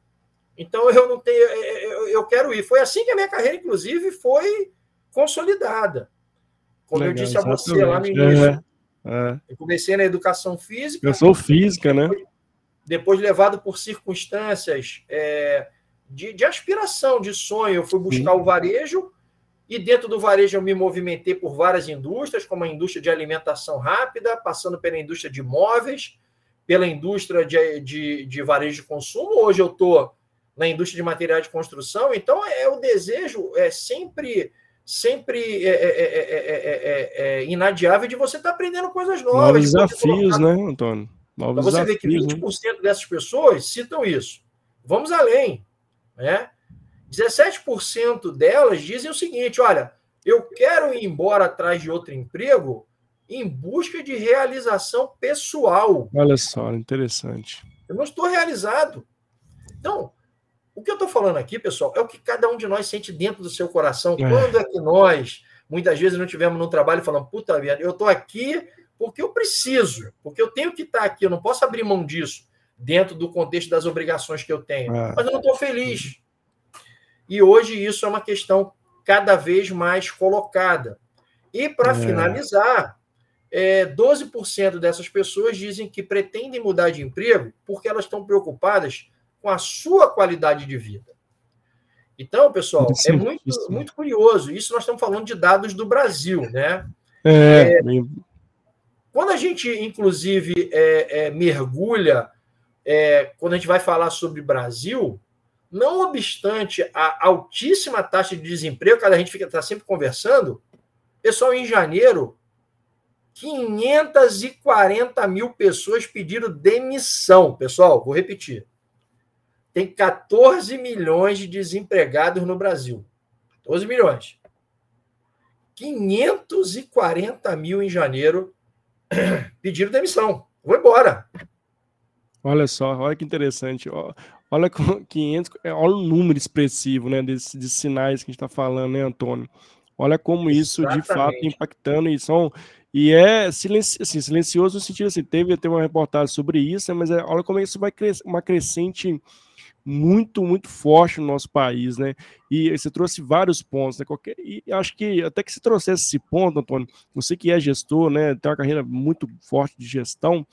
Então eu não tenho, eu quero ir. Foi assim que a minha carreira, inclusive, foi consolidada. Como Legal, eu disse a você lá no início. É, é. Eu comecei na educação física. Eu sou física, né? Depois, levado por circunstâncias é, de, de, aspiração, de sonho, eu fui buscar Sim. o varejo e dentro do varejo eu me movimentei por várias indústrias, como a indústria de alimentação rápida, passando pela indústria de móveis, pela indústria de, de, de varejo de consumo. Hoje eu estou na indústria de materiais de construção, então é, é o desejo é sempre sempre é, é, é, inadiável de você estar tá aprendendo coisas novas. Novos desafios, né, Antônio? Novos então você vê que 20% né? dessas pessoas citam isso. Vamos além. Né? 17% delas dizem o seguinte: olha, eu quero ir embora atrás de outro emprego em busca de realização pessoal. Olha só, interessante. Eu não estou realizado. Então, o que eu estou falando aqui, pessoal, é o que cada um de nós sente dentro do seu coração. É. Quando é que nós, muitas vezes, não tivemos num trabalho falando, puta vida, eu estou aqui porque eu preciso, porque eu tenho que estar aqui, eu não posso abrir mão disso dentro do contexto das obrigações que eu tenho. É. Mas eu não estou feliz. E hoje isso é uma questão cada vez mais colocada. E para é. finalizar, é, 12% dessas pessoas dizem que pretendem mudar de emprego porque elas estão preocupadas com a sua qualidade de vida. Então, pessoal, é muito, muito curioso. Isso nós estamos falando de dados do Brasil, né? É. é quando a gente, inclusive, é, é, mergulha, é, quando a gente vai falar sobre Brasil, não obstante a altíssima taxa de desemprego, que a gente fica tá sempre conversando, pessoal, em janeiro, 540 mil pessoas pediram demissão. Pessoal, vou repetir. Tem 14 milhões de desempregados no Brasil. 14 milhões. 540 mil em janeiro (clears throat) pediram demissão. Vou embora. Olha só, olha que interessante. Olha 500, (laughs) é, olha o número expressivo, né, desses, de sinais que a gente está falando, né, Antônio? Olha como isso Exatamente. de fato impactando e são e é silenci, assim, silencioso no sentido assim, teve até uma reportagem sobre isso, mas é, olha como isso vai cres, uma crescente muito, muito forte no nosso país, né? E você trouxe vários pontos, né? Qualquer, e acho que até que se trouxesse esse ponto, Antônio, você que é gestor, né? Tem uma carreira muito forte de gestão,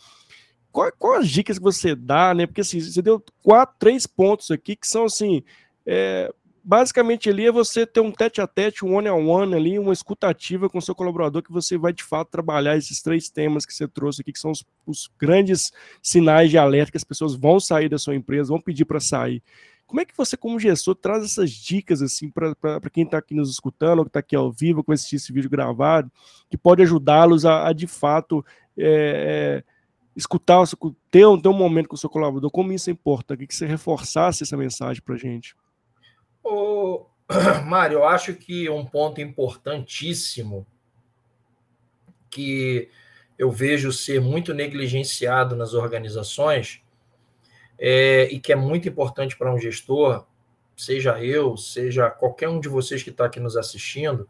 qual, qual as dicas que você dá, né? Porque assim, você deu quatro, três pontos aqui que são assim. É, basicamente ali é você ter um tete a tete, um one on one ali, uma escutativa com seu colaborador que você vai de fato trabalhar esses três temas que você trouxe aqui, que são os, os grandes sinais de alerta que as pessoas vão sair da sua empresa, vão pedir para sair. Como é que você, como gestor, traz essas dicas assim para quem está aqui nos escutando, ou que está aqui ao vivo, com assistir esse vídeo gravado, que pode ajudá-los a, a, de fato é, é, escutar, ter um, ter um momento com o seu colaborador, como isso importa, que você reforçasse essa mensagem para a gente. Ô, (clears throat) Mário, eu acho que um ponto importantíssimo que eu vejo ser muito negligenciado nas organizações é, e que é muito importante para um gestor, seja eu, seja qualquer um de vocês que está aqui nos assistindo,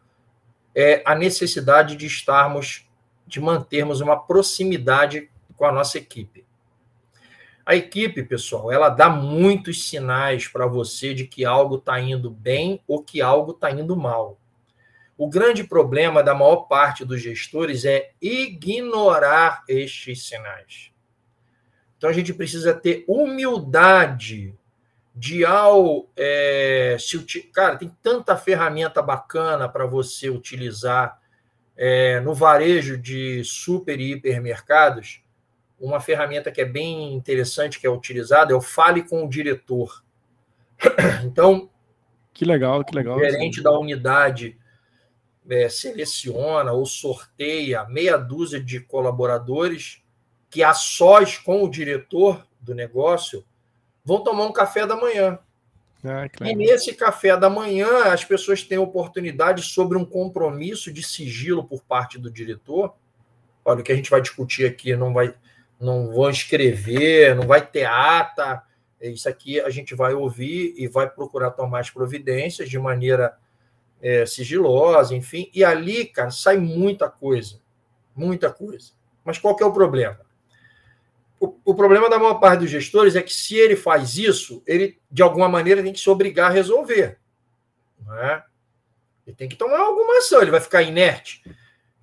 é a necessidade de estarmos, de mantermos uma proximidade com a nossa equipe. A equipe, pessoal, ela dá muitos sinais para você de que algo está indo bem ou que algo está indo mal. O grande problema da maior parte dos gestores é ignorar estes sinais. Então a gente precisa ter humildade de ao é, se cara tem tanta ferramenta bacana para você utilizar é, no varejo de super e hipermercados uma ferramenta que é bem interessante que é utilizada é o fale com o diretor. (clears throat) Então, que legal, que legal. O gerente da unidade é, seleciona ou sorteia meia dúzia de colaboradores que a sós com o diretor do negócio vão tomar um café da manhã. Ah, e nesse café da manhã, as pessoas têm oportunidade sobre um compromisso de sigilo por parte do diretor. Olha, o que a gente vai discutir aqui não vai, não vão escrever, não vai ter ata. Isso aqui a gente vai ouvir e vai procurar tomar as providências de maneira é, sigilosa, enfim. E ali, cara, sai muita coisa. Muita coisa. Mas qual que é o problema? O, o problema da maior parte dos gestores é que se ele faz isso, ele, de alguma maneira, tem que se obrigar a resolver. Não é? Ele tem que tomar alguma ação, ele vai ficar inerte.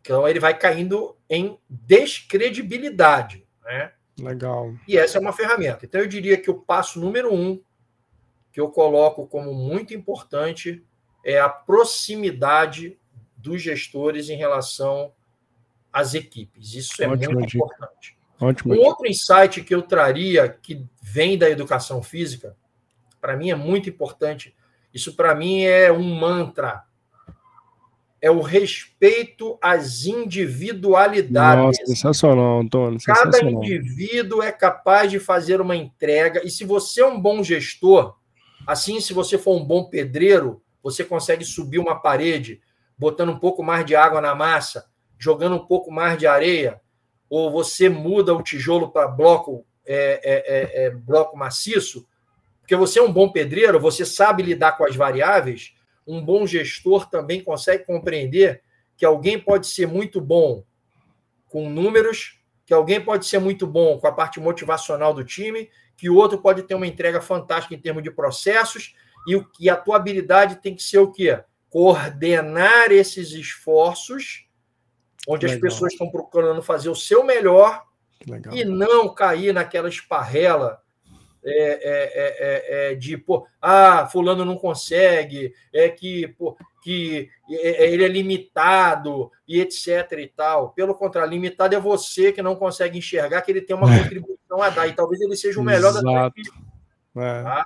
Então, ele vai caindo em descredibilidade. Né? Legal. E essa é uma ferramenta. Então, eu diria que o passo número um, que eu coloco como muito importante, é a proximidade dos gestores em relação às equipes. Isso é Ótima muito dica. importante. Ótimo. Um outro insight que eu traria, que vem da educação física, para mim é muito importante. Isso, para mim, é um mantra é o respeito às individualidades. Nossa, sensacional, Antônio. Sensacional. Cada indivíduo é capaz de fazer uma entrega, e se você é um bom gestor, assim, se você for um bom pedreiro, você consegue subir uma parede, botando um pouco mais de água na massa, jogando um pouco mais de areia, ou você muda o tijolo para bloco, é, é, é, é, bloco maciço, porque você é um bom pedreiro, você sabe lidar com as variáveis, um bom gestor também consegue compreender que alguém pode ser muito bom com números, que alguém pode ser muito bom com a parte motivacional do time, que o outro pode ter uma entrega fantástica em termos de processos, e, o, e a tua habilidade tem que ser o quê? Coordenar esses esforços, onde Legal. as pessoas estão procurando fazer o seu melhor Legal. e não cair naquela esparrela é é, é, é, é, de, pô, ah, fulano não consegue, é que, pô, que ele é limitado e etc e tal. Pelo contrário, limitado é você que não consegue enxergar que ele tem uma contribuição a dar e talvez ele seja o melhor Exato. da tua equipe. Tá?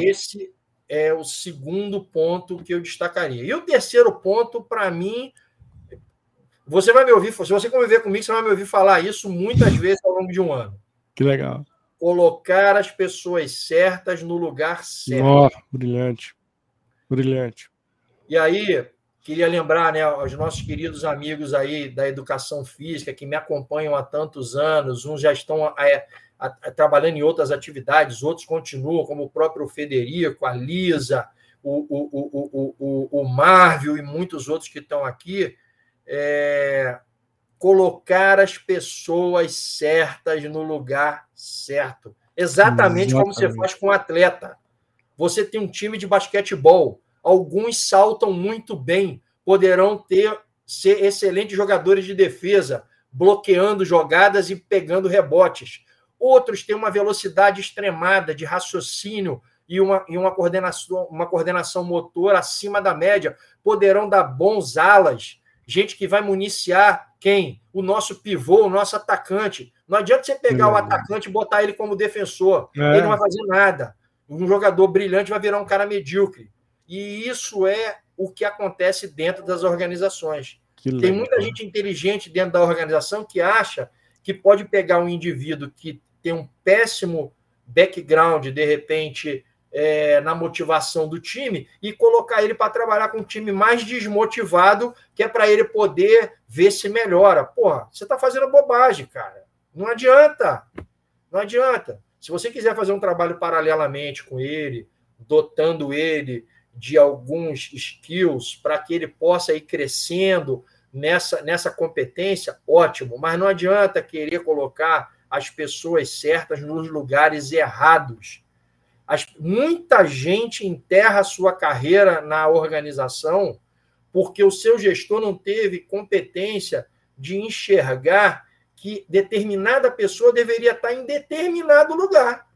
esse é o segundo ponto que eu destacaria. E o terceiro ponto, para mim, você vai me ouvir, se você conviver comigo, você vai me ouvir falar isso muitas vezes ao longo de um ano. Que legal colocar as pessoas certas no lugar certo. Oh, brilhante. Brilhante. E aí, queria lembrar, né, aos nossos queridos amigos aí da educação física que me acompanham há tantos anos, uns já estão é, a, a, trabalhando em outras atividades, outros continuam, como o próprio Federico, a Lisa, o, o, o, o, o Marvel e muitos outros que estão aqui. É, colocar as pessoas certas no lugar certo. Exatamente, Exatamente, como você faz com o atleta. Você tem um time de basquetebol, alguns saltam muito bem, poderão ter ser excelentes jogadores de defesa, bloqueando jogadas e pegando rebotes. Outros têm uma velocidade extremada de raciocínio e uma, e uma, coordenação, uma coordenação motor acima da média, poderão dar bons alas, gente que vai municiar quem? O nosso pivô, o nosso atacante. Não adianta você pegar é. o atacante e botar ele como defensor. É. Ele não vai fazer nada. Um jogador brilhante vai virar um cara medíocre. E isso é o que acontece dentro das organizações. Tem muita gente inteligente dentro da organização que acha que pode pegar um indivíduo que tem um péssimo background, de repente, é, na motivação do time e colocar ele para trabalhar com um time mais desmotivado, que é para ele poder ver se melhora. Porra, você está fazendo bobagem, cara. Não adianta. Não adianta. Se você quiser fazer um trabalho paralelamente com ele, dotando ele de alguns skills para que ele possa ir crescendo nessa, nessa competência, ótimo. Mas não adianta querer colocar as pessoas certas nos lugares errados. As, muita gente enterra sua carreira na organização porque o seu gestor não teve competência de enxergar que determinada pessoa deveria estar em determinado lugar.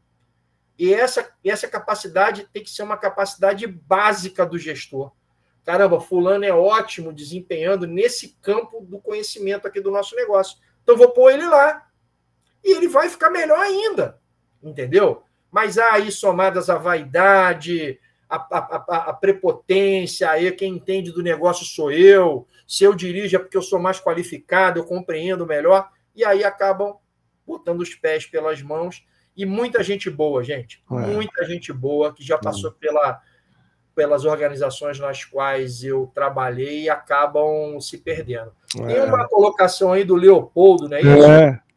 E essa, essa capacidade tem que ser uma capacidade básica do gestor. Caramba, fulano é ótimo desempenhando nesse campo do conhecimento aqui do nosso negócio. Então vou pôr ele lá. E ele vai ficar melhor ainda. Entendeu? Mas aí, somadas a vaidade, a, a, a, a, prepotência, aí quem entende do negócio sou eu, se eu dirijo é porque eu sou mais qualificado, eu compreendo melhor, e aí acabam botando os pés pelas mãos. E muita gente boa, gente, é. muita gente boa que já passou pela, pelas organizações nas quais eu trabalhei e acabam se perdendo. É. Tem uma colocação aí do Leopoldo, né? É.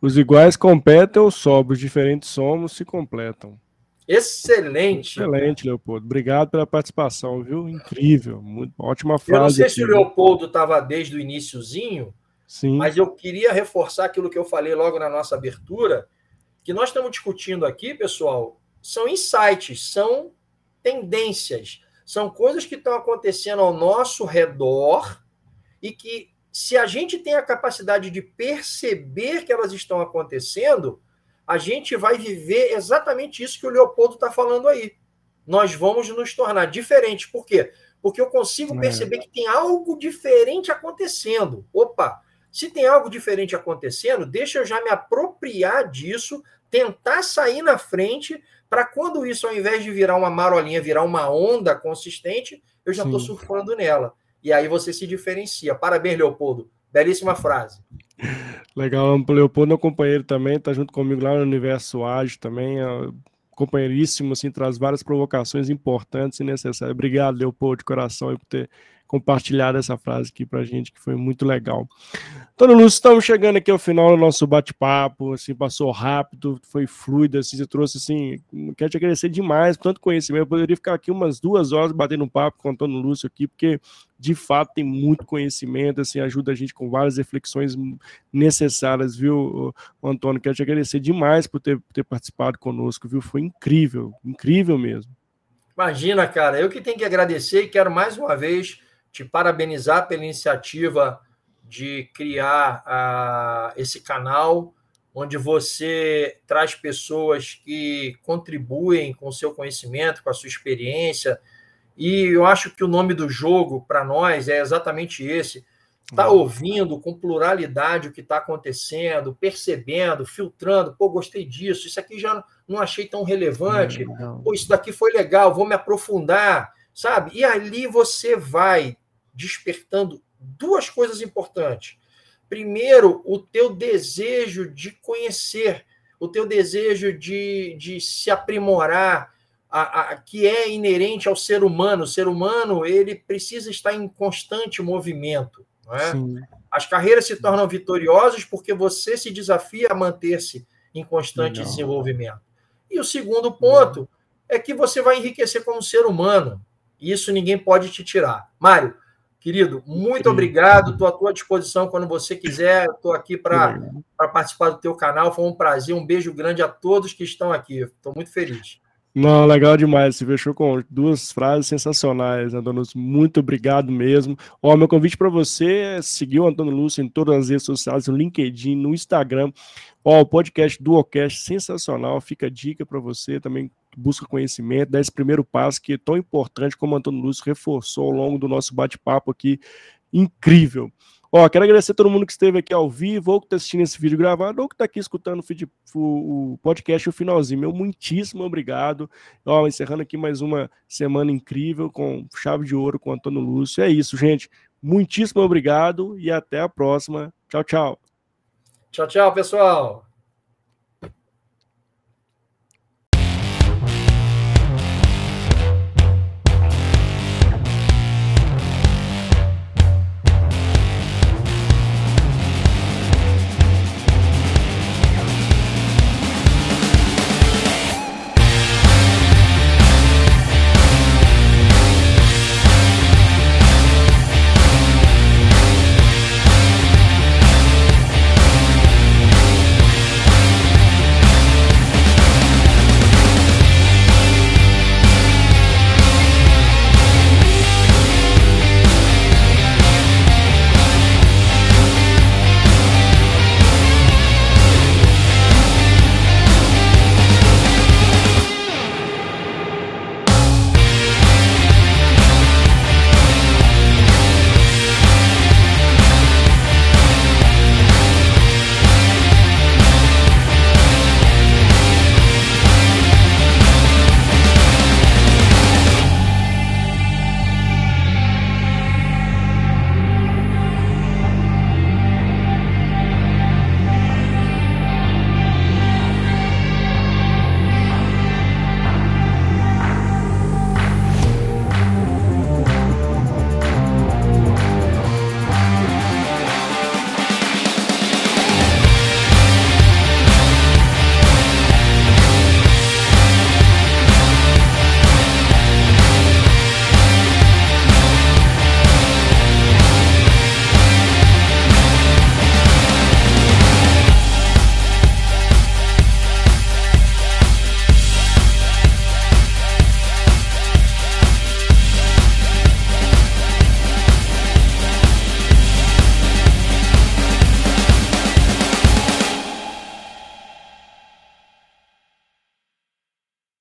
Os iguais competem ou sobram, os diferentes somos se completam. Excelente. Excelente, Leopoldo. Obrigado pela participação, viu? Incrível. Muito, ótima frase. Eu não sei aqui, se o Leopoldo estava desde o iníciozinho, Sim. mas eu queria reforçar aquilo que eu falei logo na nossa abertura, que nós estamos discutindo aqui, pessoal, são insights, são tendências, são coisas que estão acontecendo ao nosso redor e que se a gente tem a capacidade de perceber que elas estão acontecendo, a gente vai viver exatamente isso que o Leopoldo está falando aí. Nós vamos nos tornar diferentes. Por quê? Porque eu consigo é. perceber que tem algo diferente acontecendo. Opa, se tem algo diferente acontecendo, deixa eu já me apropriar disso, tentar sair na frente, para quando isso, ao invés de virar uma marolinha, virar uma onda consistente, eu já estou surfando nela e aí você se diferencia. Parabéns, Leopoldo. Belíssima frase. Legal, Leopoldo é um companheiro também, tá junto comigo lá no Universo Ágil também, é companheiríssimo, assim, traz várias provocações importantes e necessárias. Obrigado, Leopoldo, de coração, por ter compartilhado essa frase aqui para a gente, que foi muito legal. Então, Lúcio, estamos chegando aqui ao final do nosso bate-papo, assim, passou rápido, foi fluido, assim, você trouxe, assim, quero te agradecer demais por tanto conhecimento, eu poderia ficar aqui umas duas horas batendo um papo com o Antônio Lúcio aqui, porque, de fato, tem muito conhecimento, assim, ajuda a gente com várias reflexões necessárias, viu, Antônio, quero te agradecer demais por ter, ter participado conosco, viu, foi incrível, incrível mesmo. Imagina, cara, eu que tenho que agradecer e quero mais uma vez te parabenizar pela iniciativa de criar esse canal, onde você traz pessoas que contribuem com o seu conhecimento, com a sua experiência. E eu acho que o nome do jogo para nós é exatamente esse. Uhum. ouvindo com pluralidade o que está acontecendo, percebendo, filtrando. Pô, gostei disso. Isso aqui já não achei tão relevante. Pô, isso daqui foi legal, vou me aprofundar, sabe? E ali você vai despertando duas coisas importantes. Primeiro, o teu desejo de conhecer, o teu desejo de, de se aprimorar, a, a, que é inerente ao ser humano. O ser humano ele precisa estar em constante movimento. É? As carreiras se tornam vitoriosas porque você se desafia a manter-se em constante desenvolvimento. E o segundo ponto é que você vai enriquecer como ser humano. Isso ninguém pode te tirar. Mário, Querido, muito obrigado. Estou à tua disposição quando você quiser. Estou aqui para participar do teu canal. Foi um prazer. Um beijo grande a todos que estão aqui. Estou muito feliz. Não, legal demais. Você fechou com duas frases sensacionais, Antônio Lúcio. Muito obrigado mesmo. Ó, meu convite para você é seguir o Antônio Lúcio em todas as redes sociais, no LinkedIn, no Instagram. Ó, o podcast Duocast sensacional. Fica a dica para você também busca conhecimento, dá esse primeiro passo que é tão importante, como o Antônio Lúcio reforçou ao longo do nosso bate-papo aqui. Incrível. Ó, quero agradecer a todo mundo que esteve aqui ao vivo, ou que está assistindo esse vídeo gravado, ou que está aqui escutando o, feed, o, o podcast o finalzinho. Meu muitíssimo obrigado. Ó, encerrando aqui mais uma semana incrível com chave de ouro com o Antônio Lúcio. É isso, gente. Muitíssimo obrigado e até a próxima. Tchau, tchau. Tchau, tchau, pessoal.